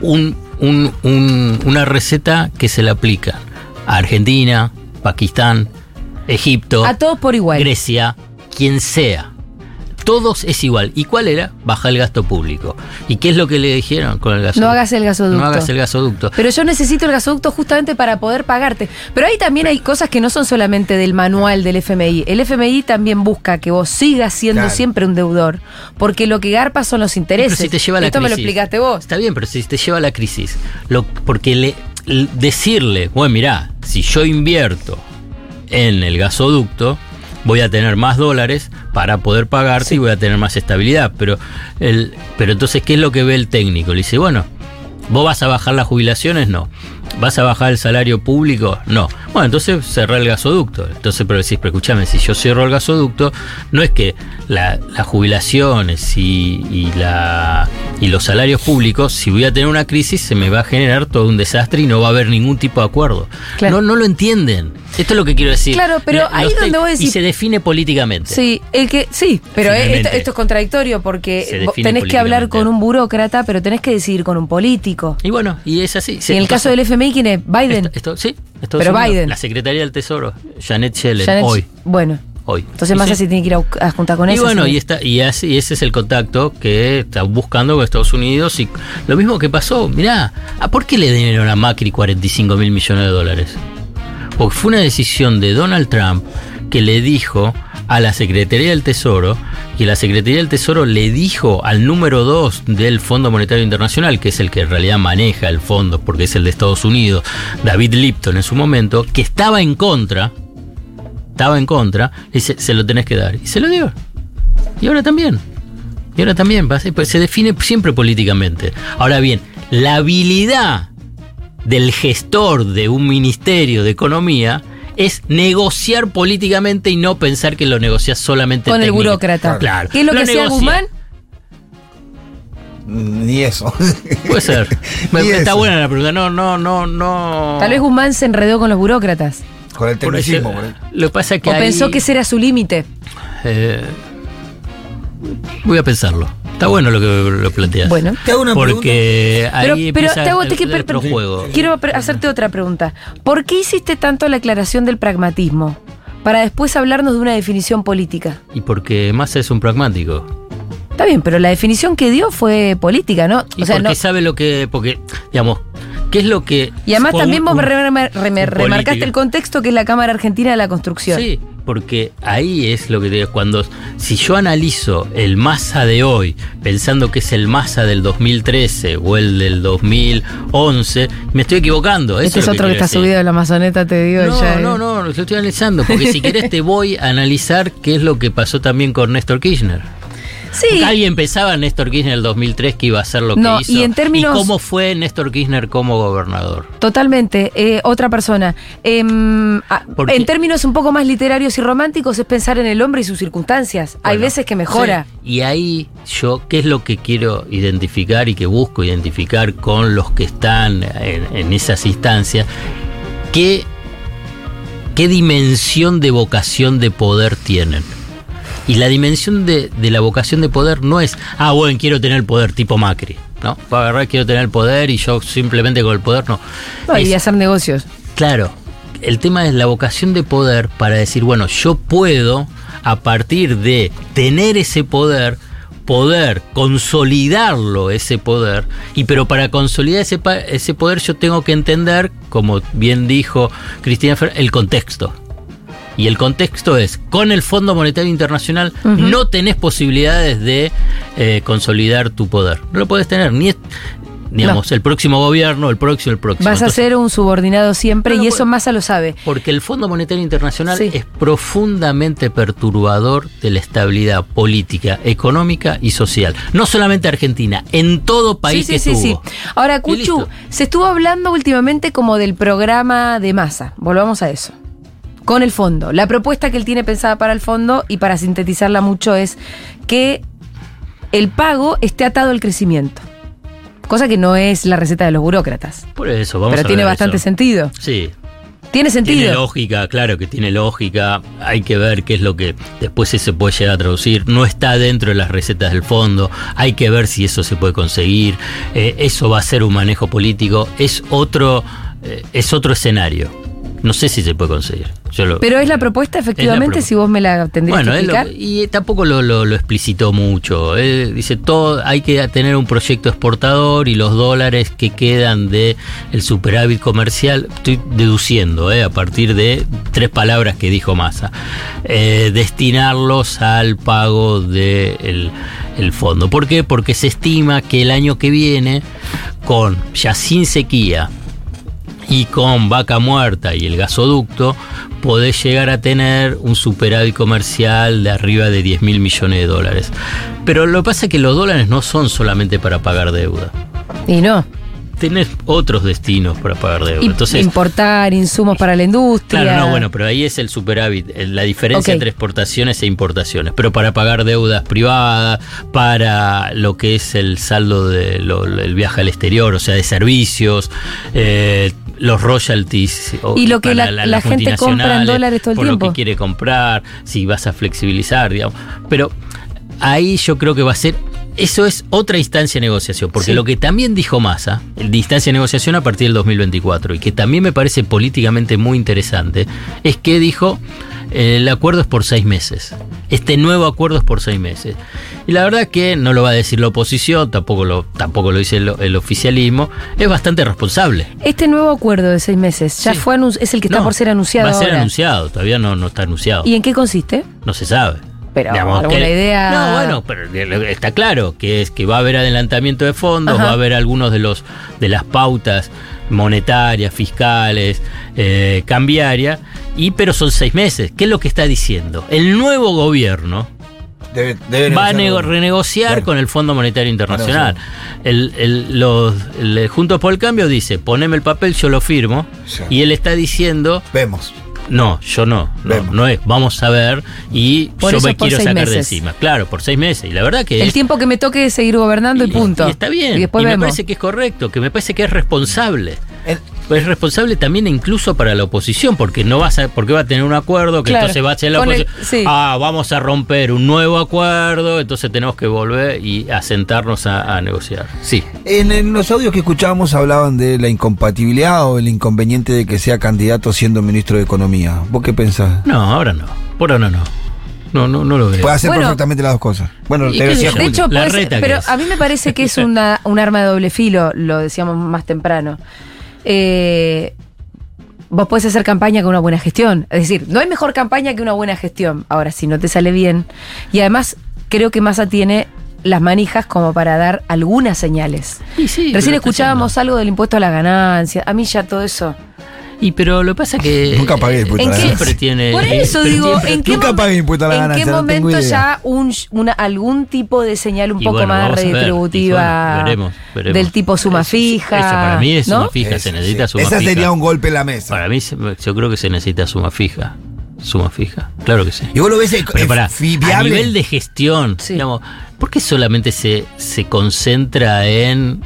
Speaker 4: un- un- un- una receta que se le aplica a Argentina, Pakistán, Egipto,
Speaker 2: A todos por igual.
Speaker 4: Grecia, quien sea. todos es igual. ¿Y cuál era? Baja el gasto público. ¿Y qué es lo que le dijeron con el gasoducto?
Speaker 2: No hagas el gasoducto.
Speaker 4: No hagas el gasoducto.
Speaker 2: Pero yo necesito el gasoducto justamente para poder pagarte. Pero ahí también hay cosas que no son solamente del manual del FMI. El FMI también busca que vos sigas siendo
Speaker 3: Claro.
Speaker 2: siempre un deudor. Porque lo que garpa son los intereses.
Speaker 4: Pero si te lleva a la
Speaker 2: Esto me lo explicaste vos.
Speaker 4: Está bien, pero si te lleva a la crisis. Lo, porque le, decirle, bueno, mirá, si yo invierto en el gasoducto, voy a tener más dólares para poder pagarte y voy a tener más estabilidad. Pero, el, pero entonces, ¿qué es lo que ve el técnico? Le dice, bueno, ¿vos vas a bajar las jubilaciones? No. ¿Vas a bajar el salario público? No. Bueno, entonces cerrar el gasoducto. Entonces, pero decís, pero escúchame, si yo cierro el gasoducto, no es que la- las jubilaciones y, y la, y los salarios públicos, si voy a tener una crisis, se me va a generar todo un desastre y no va a haber ningún tipo de acuerdo.
Speaker 2: Claro.
Speaker 4: No, no lo entienden. Esto es lo que quiero decir.
Speaker 2: Claro, pero ahí
Speaker 4: los
Speaker 2: donde vos decís-
Speaker 4: Y se define políticamente.
Speaker 2: Sí, el que sí, pero eh, esto, esto es contradictorio porque tenés que hablar con un burócrata, pero tenés que decidir con un político.
Speaker 4: Y bueno, y es así.
Speaker 2: Y en el caso del FMI, ¿quién es? Biden.
Speaker 4: Esto, sí, Estados
Speaker 2: Pero Biden.
Speaker 4: La Secretaría del Tesoro, Janet Yellen,
Speaker 2: Janet-
Speaker 4: hoy.
Speaker 2: Bueno,
Speaker 4: Hoy.
Speaker 2: entonces
Speaker 4: Y
Speaker 2: más
Speaker 4: sí.
Speaker 2: así tiene que ir a, juntar con
Speaker 4: y
Speaker 2: eso.
Speaker 4: bueno,
Speaker 2: sí.
Speaker 4: y, está, y, así, y ese es el contacto que está buscando con Estados Unidos. Y lo mismo que pasó, mirá, ¿a ¿por qué le dieron a Macri 45 mil millones de dólares? Porque fue una decisión de Donald Trump que le dijo a la Secretaría del Tesoro, y la Secretaría del Tesoro le dijo al número 2 del Fondo Monetario Internacional, que es el que en realidad maneja el fondo, porque es el de Estados Unidos, David Lipton en su momento, que estaba en contra, estaba en contra, dice, se lo tenés que dar. Y se lo dio. Y ahora también. Y ahora también, pues se define siempre políticamente. Ahora bien, la habilidad del gestor de un ministerio de economía es negociar políticamente y no pensar que lo negocias solamente
Speaker 2: con el burócrata.
Speaker 4: Claro.
Speaker 2: ¿Qué es lo, que hacía
Speaker 4: negocia.
Speaker 2: Guzmán?
Speaker 3: Ni eso.
Speaker 4: Puede ser. [laughs] Me- está
Speaker 3: eso.
Speaker 4: buena la pregunta. No, no, no, no.
Speaker 2: Tal vez Guzmán se enredó con los burócratas.
Speaker 3: Con el
Speaker 4: Por eso-
Speaker 3: tecnicismo. por.
Speaker 4: Lo que pasa es que
Speaker 2: O
Speaker 4: ahí,
Speaker 2: pensó que ese era su límite.
Speaker 4: eh, voy a pensarlo. Está bueno lo que lo planteas.
Speaker 2: Bueno.
Speaker 3: Te hago una
Speaker 4: Porque ahí
Speaker 2: Pero, pero te hago
Speaker 4: el-
Speaker 2: te- que-
Speaker 4: el otro
Speaker 2: pero-
Speaker 4: juego.
Speaker 2: Quiero hacerte otra pregunta. ¿Por qué hiciste tanto la aclaración del pragmatismo? Para después hablarnos de una definición política.
Speaker 4: Y porque Massa es un pragmático.
Speaker 2: Está bien, pero la definición que dio fue política, ¿no?
Speaker 4: Y
Speaker 2: O sea,
Speaker 4: porque
Speaker 2: no-
Speaker 4: sabe lo que. Porque, digamos, ¿qué es lo que.
Speaker 2: y además también
Speaker 4: un-
Speaker 2: vos
Speaker 4: un- un
Speaker 2: remarcaste
Speaker 4: político.
Speaker 2: el contexto que es la Cámara Argentina de la Construcción.
Speaker 4: Sí, porque ahí es lo que te digo, cuando si yo analizo el masa de hoy, pensando que es el masa del 2013 o el del 2011, me estoy equivocando. Eso
Speaker 2: Este es otro que está
Speaker 4: decir.
Speaker 2: subido de la Amazoneta, te digo.
Speaker 4: No,
Speaker 2: ya, eh.
Speaker 4: no, no, lo estoy analizando, porque si querés te voy a analizar qué es lo que pasó también con Néstor Kirchner.
Speaker 2: Sí.
Speaker 4: Alguien pensaba en Néstor Kirchner en el 2003 que iba a hacer lo
Speaker 2: No,
Speaker 4: que hizo.
Speaker 2: y en términos-
Speaker 4: cómo fue Néstor Kirchner como gobernador.
Speaker 2: Totalmente, eh, otra persona. Em, a-
Speaker 4: ¿Por qué?
Speaker 2: en términos un poco más literarios y románticos es pensar en el hombre y sus circunstancias. Hay
Speaker 4: Bueno,
Speaker 2: veces que mejora.
Speaker 4: sí. Y ahí yo, ¿qué es lo que quiero identificar y que busco identificar con los que están en, en esas instancias? ¿Qué, ¿Qué dimensión de vocación de poder tienen? Y la dimensión de, de la vocación de poder no es, ah, bueno, quiero tener el poder tipo Macri, ¿no? Para agarrar, quiero tener el poder y yo simplemente con el poder no.
Speaker 2: No, y hacer negocios.
Speaker 4: Claro, el tema es la vocación de poder para decir, bueno, yo puedo, a partir de tener ese poder, poder consolidarlo, ese poder, y pero para consolidar ese, ese poder yo tengo que entender, como bien dijo Cristina Fer, el contexto. Y el contexto es, con el Fondo Monetario Internacional no tenés posibilidades de eh, consolidar tu poder. No lo podés tener, ni digamos, el próximo gobierno, el próximo, el próximo.
Speaker 2: Vas a
Speaker 4: Entonces,
Speaker 2: ser un subordinado siempre
Speaker 4: No
Speaker 2: y eso Massa lo sabe.
Speaker 4: porque el Fondo Monetario Internacional
Speaker 2: Sí.
Speaker 4: es profundamente perturbador de la estabilidad política, económica y social. No solamente Argentina, en todo país
Speaker 2: sí,
Speaker 4: que
Speaker 2: sí, sí, sí.
Speaker 4: estuvo.
Speaker 2: Ahora, Cuchu, se estuvo hablando últimamente como del programa de Massa. Volvamos a eso. Con el fondo. La propuesta que él tiene pensada para el fondo, y para sintetizarla mucho, es que el pago esté atado al crecimiento. Cosa que no es la receta de los burócratas.
Speaker 4: Por eso, vamos
Speaker 2: Pero
Speaker 4: a
Speaker 2: tiene
Speaker 4: ver
Speaker 2: bastante
Speaker 4: eso.
Speaker 2: sentido.
Speaker 4: Sí,
Speaker 2: Tiene sentido.
Speaker 4: Tiene lógica, claro que tiene lógica. Hay que ver qué es lo que después se puede llegar a traducir. No está dentro de las recetas del fondo. Hay que ver si eso se puede conseguir. Eh, eso va a ser un manejo político. Es otro, eh, es otro escenario. No sé si se puede conseguir. Yo lo-
Speaker 2: Pero es la propuesta, efectivamente,
Speaker 4: propuesta.
Speaker 2: si vos me la tendrías
Speaker 4: Bueno,
Speaker 2: que
Speaker 4: él lo-
Speaker 2: explicar.
Speaker 4: y tampoco lo, lo- lo explicitó mucho. Él dice todo, hay que tener un proyecto exportador y los dólares que quedan de el superávit comercial, estoy deduciendo eh, a partir de tres palabras que dijo Massa, eh, destinarlos al pago del el fondo. ¿Por qué? Porque se estima que el año que viene, con ya sin sequía, y con vaca muerta y el gasoducto podés llegar a tener un superávit comercial de arriba de 10 mil millones de dólares. Pero lo que pasa es que los dólares no son solamente para pagar deuda.
Speaker 2: Y no.
Speaker 4: Tenés otros destinos para pagar deuda. Entonces,
Speaker 2: importar insumos para la industria.
Speaker 4: Claro, no, bueno, pero ahí es el superávit, eh, la diferencia entre exportaciones e importaciones. Pero para pagar deudas privadas, para lo que es el saldo del viaje al exterior, o sea, de servicios, eh, los royalties.
Speaker 2: Y lo que
Speaker 4: para
Speaker 2: la-
Speaker 4: las
Speaker 2: la gente compra en dólares todo el
Speaker 4: por
Speaker 2: tiempo.
Speaker 4: lo que quiere comprar, si vas a flexibilizar, digamos. Pero ahí yo creo que va a ser. Eso es otra instancia de negociación, porque
Speaker 2: Sí.
Speaker 4: lo que también dijo Massa, de instancia de negociación a partir del 2024, y que también me parece políticamente muy interesante, es que dijo eh, el acuerdo es por seis meses. Este nuevo acuerdo es por seis meses. Y la verdad que no lo va a decir la oposición, tampoco lo, tampoco lo dice el, el oficialismo, es bastante responsable.
Speaker 2: Este nuevo acuerdo de seis meses ya fue anun- es el que está
Speaker 4: No,
Speaker 2: por ser anunciado
Speaker 4: Va a ser
Speaker 2: ahora.
Speaker 4: anunciado, todavía no, no está anunciado.
Speaker 2: ¿Y en qué consiste?
Speaker 4: No se sabe.
Speaker 2: Pero
Speaker 4: Digamos,
Speaker 2: alguna
Speaker 4: que-
Speaker 2: idea.
Speaker 4: No, bueno, pero que- está claro que es que va a haber adelantamiento de fondos,
Speaker 2: Ajá.
Speaker 4: va a haber algunos de los de las pautas monetarias, fiscales, eh, cambiarias, y pero son seis meses. ¿Qué es lo que está diciendo? El nuevo gobierno
Speaker 3: Debe- debe
Speaker 4: va a renegociar
Speaker 3: Claro.
Speaker 4: con el Fondo Monetario Internacional. El, el- los, el Juntos por el Cambio dice, poneme el papel, yo lo firmo, y él está diciendo...
Speaker 3: Vemos.
Speaker 4: No, yo no, no, no es, vamos a ver y
Speaker 2: Por
Speaker 4: yo me quiero sacar de encima. Claro, por seis meses. Y la verdad que
Speaker 2: El
Speaker 4: es-
Speaker 2: tiempo que me toque es seguir gobernando y, punto.
Speaker 4: y está bien.
Speaker 2: Y después
Speaker 4: me
Speaker 2: vemos.
Speaker 4: parece que es correcto, que me parece que es responsable. Es responsable también incluso para la oposición, porque no vas a, porque va a tener un acuerdo, que
Speaker 2: Claro,
Speaker 4: entonces va a ser la
Speaker 2: el-
Speaker 4: oposición.
Speaker 2: sí.
Speaker 4: Ah, vamos a romper un nuevo acuerdo, entonces tenemos que volver y a sentarnos a, a negociar. Sí.
Speaker 3: En, en los audios que escuchábamos hablaban de la incompatibilidad o el inconveniente de que sea candidato siendo ministro de Economía. ¿Vos qué pensás?
Speaker 4: No, ahora no. Por ahora no. No, no, no lo veo.
Speaker 3: Puede hacer
Speaker 2: Bueno.
Speaker 3: perfectamente las dos cosas. Bueno,
Speaker 4: ¿Y
Speaker 3: te decía?
Speaker 2: De hecho,
Speaker 4: La reta que
Speaker 2: pero
Speaker 4: es.
Speaker 2: a mí me parece que es una, un arma de doble filo, lo decíamos más temprano. Eh, vos podés hacer campaña con una buena gestión. Es decir, no hay mejor campaña que una buena gestión. Ahora, si no te sale bien. Y además, creo que Massa tiene las manijas como para dar algunas señales.
Speaker 4: Sí, sí,
Speaker 2: Recién escuchábamos algo del impuesto a la ganancia. A mí ya todo eso.
Speaker 4: Y pero lo que pasa que.
Speaker 3: Nunca pagué impuesto
Speaker 2: ¿En
Speaker 3: a la
Speaker 2: qué-
Speaker 3: ganancia.
Speaker 4: Siempre tiene.
Speaker 2: Por eso digo, ¿en qué,
Speaker 3: Nunca pagué impuesto a la
Speaker 2: en
Speaker 3: ganancia,
Speaker 2: qué
Speaker 3: no tengo
Speaker 2: momento ya un, una, algún tipo de señal un
Speaker 4: Y
Speaker 2: poco
Speaker 4: bueno,
Speaker 2: más
Speaker 4: ver.
Speaker 2: redistributiva
Speaker 4: bueno, veremos, veremos.
Speaker 2: del tipo suma fija?
Speaker 4: Esa para mí es
Speaker 2: ¿no?
Speaker 4: suma fija, se
Speaker 3: Eso,
Speaker 4: necesita
Speaker 3: sí.
Speaker 4: suma
Speaker 3: Esa
Speaker 4: fija.
Speaker 3: sería un golpe en la mesa.
Speaker 4: Para mí, yo creo que se necesita suma fija. Suma fija, claro que sí.
Speaker 3: Y vos lo ves eh,
Speaker 4: Pero
Speaker 3: eh,
Speaker 4: pará,
Speaker 3: fi-
Speaker 4: a nivel de gestión, digamos, ¿por qué solamente se, se concentra en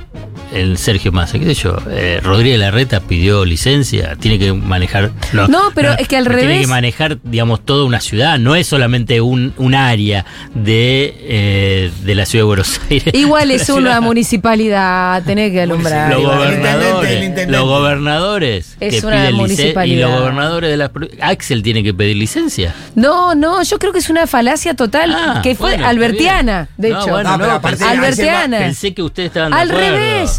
Speaker 4: el Sergio Massa? ¿Qué sé yo? Eh, Rodríguez Larreta pidió licencia, tiene que manejar.
Speaker 2: No, pero es que al
Speaker 4: Tiene
Speaker 2: revés-
Speaker 4: que manejar, digamos, toda una ciudad, no es solamente un, un área de, eh, de la ciudad de Buenos Aires.
Speaker 2: Igual [laughs] es
Speaker 4: ciudad-
Speaker 2: una municipalidad, tenés que alumbrar.
Speaker 4: los gobernadores, los gobernadores
Speaker 2: Es
Speaker 4: que
Speaker 2: una
Speaker 4: piden licencia y
Speaker 2: municipalidad.
Speaker 4: los gobernadores de las Axel tiene que pedir licencia.
Speaker 2: No, no, yo creo que es una falacia total
Speaker 4: Ah,
Speaker 2: que fue
Speaker 4: bueno,
Speaker 2: albertiana, de.
Speaker 4: No,
Speaker 2: hecho.
Speaker 4: bueno,
Speaker 3: No, pero
Speaker 4: no,
Speaker 3: aparte,
Speaker 4: pensé-
Speaker 2: Albertiana.
Speaker 4: Pensé que ustedes estaban de
Speaker 2: Al
Speaker 4: acuerdo.
Speaker 2: revés.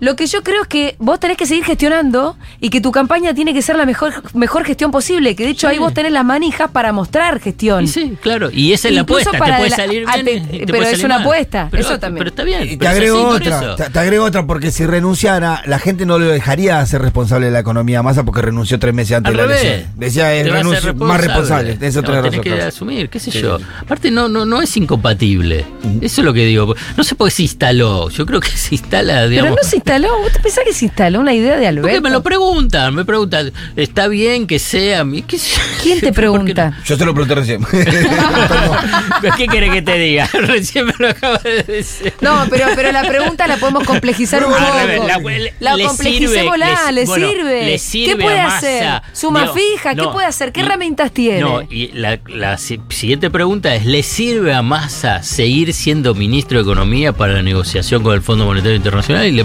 Speaker 2: Lo que yo creo es que vos tenés que seguir gestionando y que tu campaña tiene que ser la mejor, mejor gestión posible. Que de hecho ahí vos tenés las manijas para mostrar gestión.
Speaker 4: Y sí, claro. Y esa es la apuesta.
Speaker 2: para
Speaker 4: Te puede
Speaker 2: la-
Speaker 4: salir
Speaker 2: ah,
Speaker 4: bien.
Speaker 2: te-
Speaker 4: y te
Speaker 2: pero es una
Speaker 4: mal.
Speaker 2: apuesta,
Speaker 4: Pero-
Speaker 2: eso también.
Speaker 4: Pero está bien.
Speaker 3: Y te
Speaker 4: pero
Speaker 3: agrego otra, te, te agrego otra, porque si renunciara, la gente no lo dejaría ser responsable de la economía masa porque renunció tres meses antes
Speaker 4: Al
Speaker 3: de la
Speaker 4: revés.
Speaker 3: elección. Decía, es renuncio- más responsable. Eso
Speaker 4: No,
Speaker 3: tenés
Speaker 4: que asumir, qué sé
Speaker 3: Sí,
Speaker 4: yo. Aparte, no, no, no es incompatible. Eso es lo que digo. No sé por qué se instaló. Yo creo que se instala,
Speaker 2: Pero
Speaker 4: digamos.
Speaker 2: no se instaló, ¿vos te pensás que se instaló una idea de
Speaker 4: Porque
Speaker 2: Alberto?
Speaker 4: me lo preguntan, me preguntan, ¿está bien que sea mi? ¿Qué?
Speaker 2: ¿Quién te [laughs] pregunta?
Speaker 3: Yo se lo pregunté recién. [laughs]
Speaker 4: ¿Qué querés que te diga? [laughs] Recién me lo acaba de decir.
Speaker 2: No, pero, pero la pregunta la podemos complejizar un poco.
Speaker 4: la- le-
Speaker 2: La
Speaker 4: le sirve,
Speaker 2: le,
Speaker 4: le- bueno,
Speaker 2: sirve.
Speaker 4: le sirve
Speaker 2: ¿Qué puede hacer? ¿Suma
Speaker 4: No,
Speaker 2: fija? ¿Qué
Speaker 4: no,
Speaker 2: puede hacer? ¿Qué
Speaker 4: y-
Speaker 2: herramientas tiene?
Speaker 4: No, y la, la si- siguiente pregunta es, ¿le sirve a Massa seguir siendo ministro de Economía para la negociación con el Fondo Monetario Internacional? Y la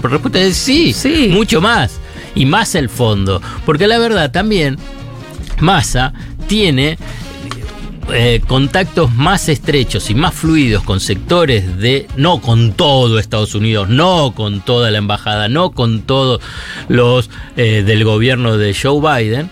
Speaker 4: sí,
Speaker 2: Sí.
Speaker 4: mucho más. Y más el fondo. Porque la verdad también, Massa tiene eh, contactos más estrechos y más fluidos con sectores de, no con todo Estados Unidos, no con toda la embajada, no con todos los eh, del gobierno de Joe Biden,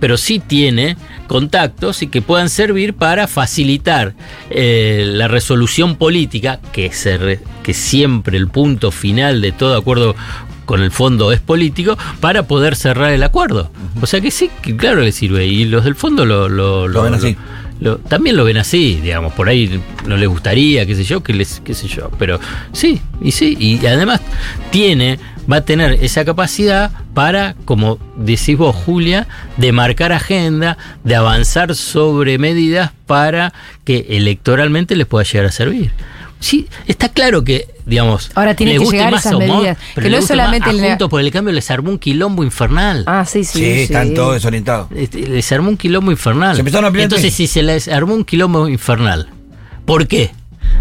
Speaker 4: pero sí tiene contactos y que puedan servir para facilitar eh, la resolución política, que, se re- que siempre el punto final de todo acuerdo con el fondo es político, para poder cerrar el acuerdo. O sea que sí, que claro que sirve. Y los del fondo lo, lo,
Speaker 3: Lo ven así.
Speaker 4: también lo ven así, digamos, por ahí no les gustaría, qué sé yo, que les, qué sé yo, pero sí, y sí, y además tiene, va a tener esa capacidad para, como decís vos, Julia, de marcar agenda, de avanzar sobre medidas para que electoralmente les pueda llegar a servir. Sí, está claro que, digamos,
Speaker 2: Ahora tienen
Speaker 4: les
Speaker 2: que
Speaker 4: guste
Speaker 2: llegar
Speaker 4: más
Speaker 2: esas medidas,
Speaker 4: pero
Speaker 2: que no es solamente
Speaker 4: a
Speaker 2: el-
Speaker 4: Juntos por el cambio les armó un quilombo infernal.
Speaker 2: Ah, sí, sí.
Speaker 3: Sí, están todos desorientados.
Speaker 4: Este, les armó un quilombo infernal.
Speaker 3: Se empezaron a
Speaker 4: Entonces, si se les armó un quilombo infernal, ¿por qué?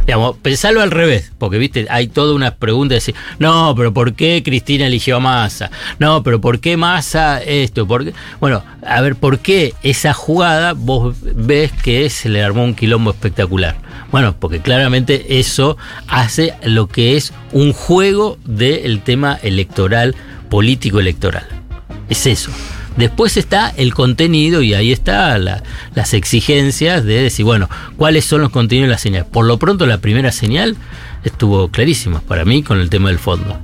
Speaker 4: Digamos, pensalo al revés, porque viste, hay toda una pregunta de decir, no, pero ¿por qué Cristina eligió a Massa? No, pero ¿por qué Massa esto? ¿Por? Bueno, a ver, ¿por qué esa jugada vos ves que se le armó un quilombo espectacular? Bueno, porque claramente eso hace lo que es un juego del tema electoral, político electoral. Es eso. Después está el contenido y ahí está la- las exigencias de decir, bueno, ¿cuáles son los contenidos de la señal? Por lo pronto la primera señal estuvo clarísima para mí con el tema del fondo.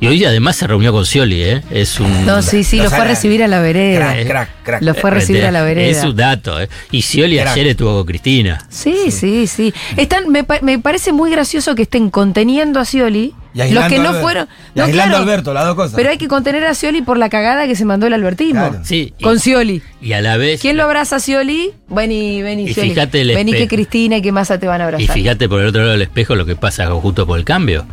Speaker 4: Y hoy además se reunió con Scioli, ¿eh? Es un...
Speaker 2: No, sí, sí, lo fue a recibir a la vereda. Lo fue a recibir a la vereda.
Speaker 4: Es un dato, ¿eh? Y Scioli
Speaker 2: Crack.
Speaker 4: ayer estuvo con Cristina.
Speaker 2: Sí, sí, sí. Están, me, pa- me parece muy gracioso que estén conteniendo a Scioli.
Speaker 3: Y aislando
Speaker 2: Los que
Speaker 3: a
Speaker 2: no
Speaker 3: Alberto.
Speaker 2: fueron.
Speaker 3: Y
Speaker 2: no,
Speaker 3: aislando
Speaker 2: claro,
Speaker 3: a Alberto, las dos cosas.
Speaker 2: Pero hay que contener a Scioli por la cagada que se mandó el albertismo.
Speaker 4: Sí. y-
Speaker 2: Con Scioli.
Speaker 4: Y a la vez...
Speaker 2: ¿Quién lo abraza a Scioli? Vení, vení,
Speaker 4: Y
Speaker 2: Scioli.
Speaker 4: fíjate el
Speaker 2: Vení que Cristina y que Massa te van a
Speaker 4: Y
Speaker 2: abrazar.
Speaker 4: fíjate por el otro lado del espejo lo que pasa justo por el cambio.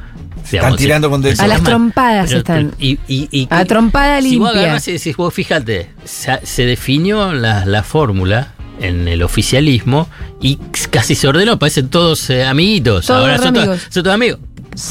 Speaker 3: Están tirando con
Speaker 2: A las trompadas
Speaker 4: Pero-
Speaker 2: están.
Speaker 4: Y, y- y-
Speaker 2: A trompada
Speaker 4: si vos
Speaker 2: limpia.
Speaker 4: agarrás y decís, vos fíjate, se, se definió la, la fórmula en el oficialismo y casi se ordenó, parecen todos eh, amiguitos.
Speaker 2: Todos
Speaker 4: Ahora son todos,
Speaker 2: amigos.
Speaker 4: son todos amigos.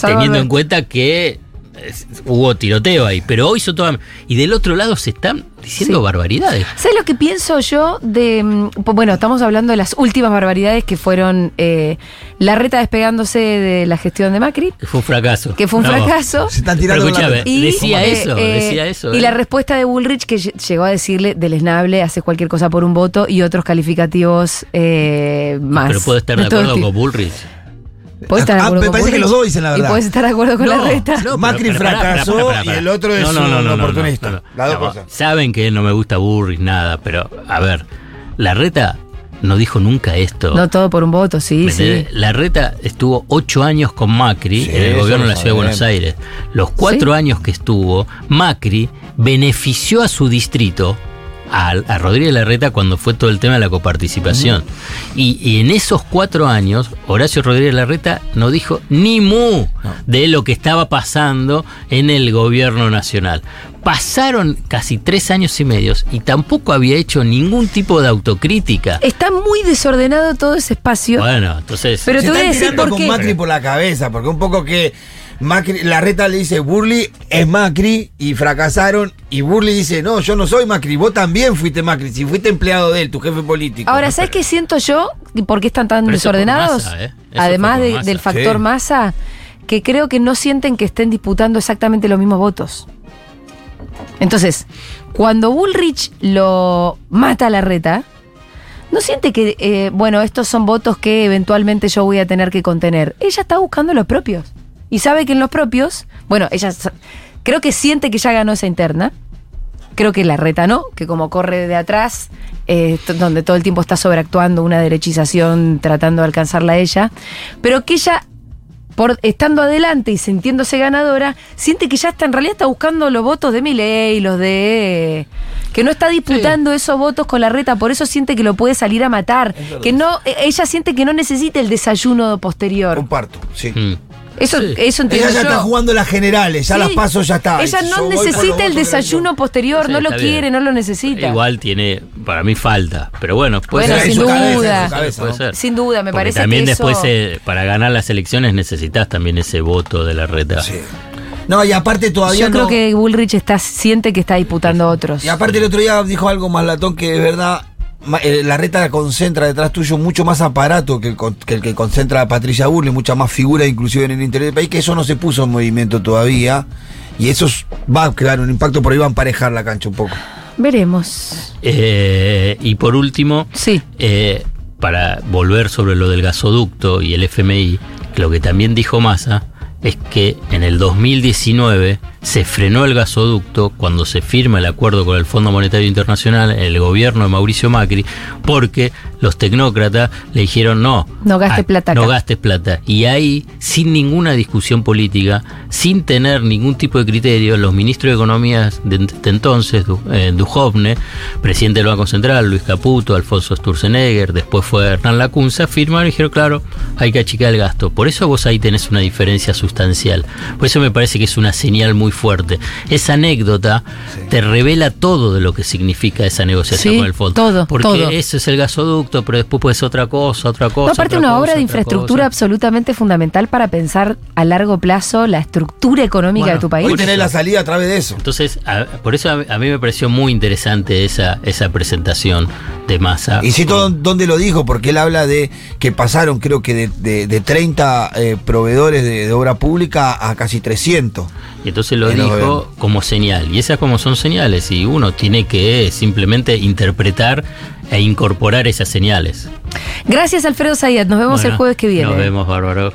Speaker 4: Teniendo en cuenta que eh, hubo tiroteo ahí, pero hoy son todos amigos. Y del otro lado se están diciendo barbaridades.
Speaker 2: ¿Sabes lo que pienso yo de. mm, Bueno, estamos hablando de las últimas barbaridades que fueron eh, la reta despegándose de la gestión de Macri.
Speaker 4: Que fue un fracaso.
Speaker 2: Que fue un
Speaker 4: No.
Speaker 2: fracaso.
Speaker 3: Se están tirando la reta.
Speaker 4: decía
Speaker 2: eh,
Speaker 4: eso,
Speaker 2: eh,
Speaker 4: decía eso.
Speaker 2: Y
Speaker 4: eh.
Speaker 2: la respuesta de Bullrich que lle- llegó a decirle deleznable, hace cualquier cosa por un voto y otros calificativos eh, más.
Speaker 4: Pero puedo estar de acuerdo con Bullrich.
Speaker 2: Puedes estar de
Speaker 3: Ah,
Speaker 2: acuerdo
Speaker 3: me
Speaker 2: con
Speaker 3: parece que los dos dicen la verdad.
Speaker 2: Y puedes estar de acuerdo con la reta.
Speaker 4: No,
Speaker 3: Macri
Speaker 4: pero- pero
Speaker 3: fracasó
Speaker 4: pará, pará, pará.
Speaker 3: y el otro es un oportunista. Las dos
Speaker 4: No,
Speaker 3: cosas.
Speaker 4: Saben que no me gusta Burris, nada, pero a ver, la reta no dijo nunca esto.
Speaker 2: No todo por un voto, sí,
Speaker 4: ¿Me
Speaker 2: sí.
Speaker 4: La reta estuvo ocho años con Macri
Speaker 3: Sí,
Speaker 4: en el gobierno
Speaker 3: lo
Speaker 4: de la Ciudad de Buenos. Aires. Los cuatro años que estuvo, Macri benefició a su distrito, a, a Rodríguez Larreta, cuando fue todo el tema de la coparticipación. y, y en esos cuatro años, Horacio Rodríguez Larreta no dijo ni mu de lo que estaba pasando en el gobierno nacional. Pasaron casi tres años y medios y tampoco había hecho ningún tipo de autocrítica.
Speaker 2: Está muy desordenado todo ese espacio.
Speaker 4: Bueno, entonces.
Speaker 2: Pero te voy a
Speaker 3: están
Speaker 2: decir
Speaker 3: tirando
Speaker 2: por
Speaker 3: con
Speaker 2: qué.
Speaker 3: Macri por la cabeza, porque un poco que Macri, la reta le dice Burley es Macri y fracasaron y Burley dice no, yo no soy Macri, vos también fuiste Macri, si fuiste empleado de él, tu jefe político.
Speaker 2: Ahora, ¿sabes qué siento yo? ¿Y ¿Por qué están tan
Speaker 3: Pero
Speaker 2: desordenados?
Speaker 3: masa, ¿eh?
Speaker 2: Además de- del factor
Speaker 3: Sí.
Speaker 2: masa, que creo que no sienten que estén disputando exactamente los mismos votos. Entonces, cuando Bullrich lo mata a la reta, no siente que, eh, bueno, estos son votos que eventualmente yo voy a tener que contener. Ella está buscando los propios. Y sabe que en los propios, bueno, ella creo que siente que ya ganó esa interna. Creo que la reta no, que como corre de atrás, eh, donde todo el tiempo está sobreactuando una derechización tratando de alcanzarla a ella, pero que ella, por estando adelante y sintiéndose ganadora, siente que ya está, en realidad está buscando los votos de Milei, los de... que no está disputando esos votos con la reta, por eso siente que lo puede salir a matar, que no, eh, ella siente que no necesita el desayuno posterior.
Speaker 3: Comparto, sí.
Speaker 4: Mm.
Speaker 2: Eso, eso entiendo
Speaker 3: Ella ya
Speaker 2: yo.
Speaker 3: está jugando las generales, ya
Speaker 2: Sí.
Speaker 3: las paso, ya está.
Speaker 2: Ella no necesita el desayuno posterior,
Speaker 4: Sí,
Speaker 2: no lo
Speaker 4: bien.
Speaker 2: quiere, no lo necesita.
Speaker 4: Igual tiene, para mí falta, pero bueno, puede
Speaker 2: Bueno,
Speaker 4: ser.
Speaker 2: sin
Speaker 4: cabeza,
Speaker 2: duda.
Speaker 4: en su cabeza, puede ser.
Speaker 2: Sin duda, me
Speaker 4: Porque
Speaker 2: parece
Speaker 4: también
Speaker 2: que eso...
Speaker 4: después, eh, para ganar las elecciones, necesitas también ese voto de la reta.
Speaker 3: No, y aparte todavía
Speaker 2: Yo creo
Speaker 3: no-
Speaker 2: que Bullrich está, siente que está disputando a otros.
Speaker 3: Y aparte el otro día dijo algo más latón que es verdad. Eh, La reta concentra detrás tuyo mucho más aparato que el, que el que concentra a Patricia Burley, mucha más figura inclusive en el interior del país, que eso no se puso en movimiento todavía. Y eso es- va a crear un impacto, por ahí va a emparejar la cancha un poco.
Speaker 2: Veremos.
Speaker 4: Eh, y por último, eh, para volver sobre lo del gasoducto y el FMI, lo que también dijo Massa es que en el 2019 se frenó el gasoducto cuando se firma el acuerdo con el Fondo Monetario Internacional, el gobierno de Mauricio Macri, porque los tecnócratas le dijeron no,
Speaker 2: No gaste plata acá.
Speaker 4: no gastes plata. Y ahí, sin ninguna discusión política, sin tener ningún tipo de criterio, los ministros de Economía de, de entonces, Du- eh, Duhovne, presidente del Banco Central, Luis Caputo, Alfonso Sturzenegger, después fue Hernán Lacunza, firmaron y dijeron, claro, hay que achicar el gasto. Por eso vos ahí tenés una diferencia sustancial. Por eso me parece que es una señal muy fuerte. Esa anécdota te revela todo de lo que significa esa negociación
Speaker 2: Sí,
Speaker 4: con el fondo.
Speaker 2: todo,
Speaker 4: Porque
Speaker 2: todo.
Speaker 4: eso es el gasoducto, pero después puede ser otra cosa, otra cosa.
Speaker 2: No, aparte
Speaker 4: otra
Speaker 2: una
Speaker 4: cosa,
Speaker 2: obra de infraestructura
Speaker 4: cosa.
Speaker 2: absolutamente fundamental para pensar a largo plazo la estructura económica
Speaker 4: Bueno,
Speaker 2: de tu país.
Speaker 4: hoy tenés
Speaker 3: la salida a través de eso.
Speaker 4: Entonces, a- por eso a, a mí me pareció muy interesante esa, esa presentación de Massa.
Speaker 3: Y cito dónde lo dijo, porque él habla de que pasaron, creo que de, de- de 30 eh, proveedores de, de obra pública a casi 300.
Speaker 4: Y entonces lo dijo como señal. Y esas como son señales. Y uno tiene que simplemente interpretar e incorporar esas señales.
Speaker 2: Gracias, Alfredo Zayat. Nos vemos
Speaker 4: Bueno,
Speaker 2: el jueves que viene.
Speaker 4: Nos vemos, Bárbaro.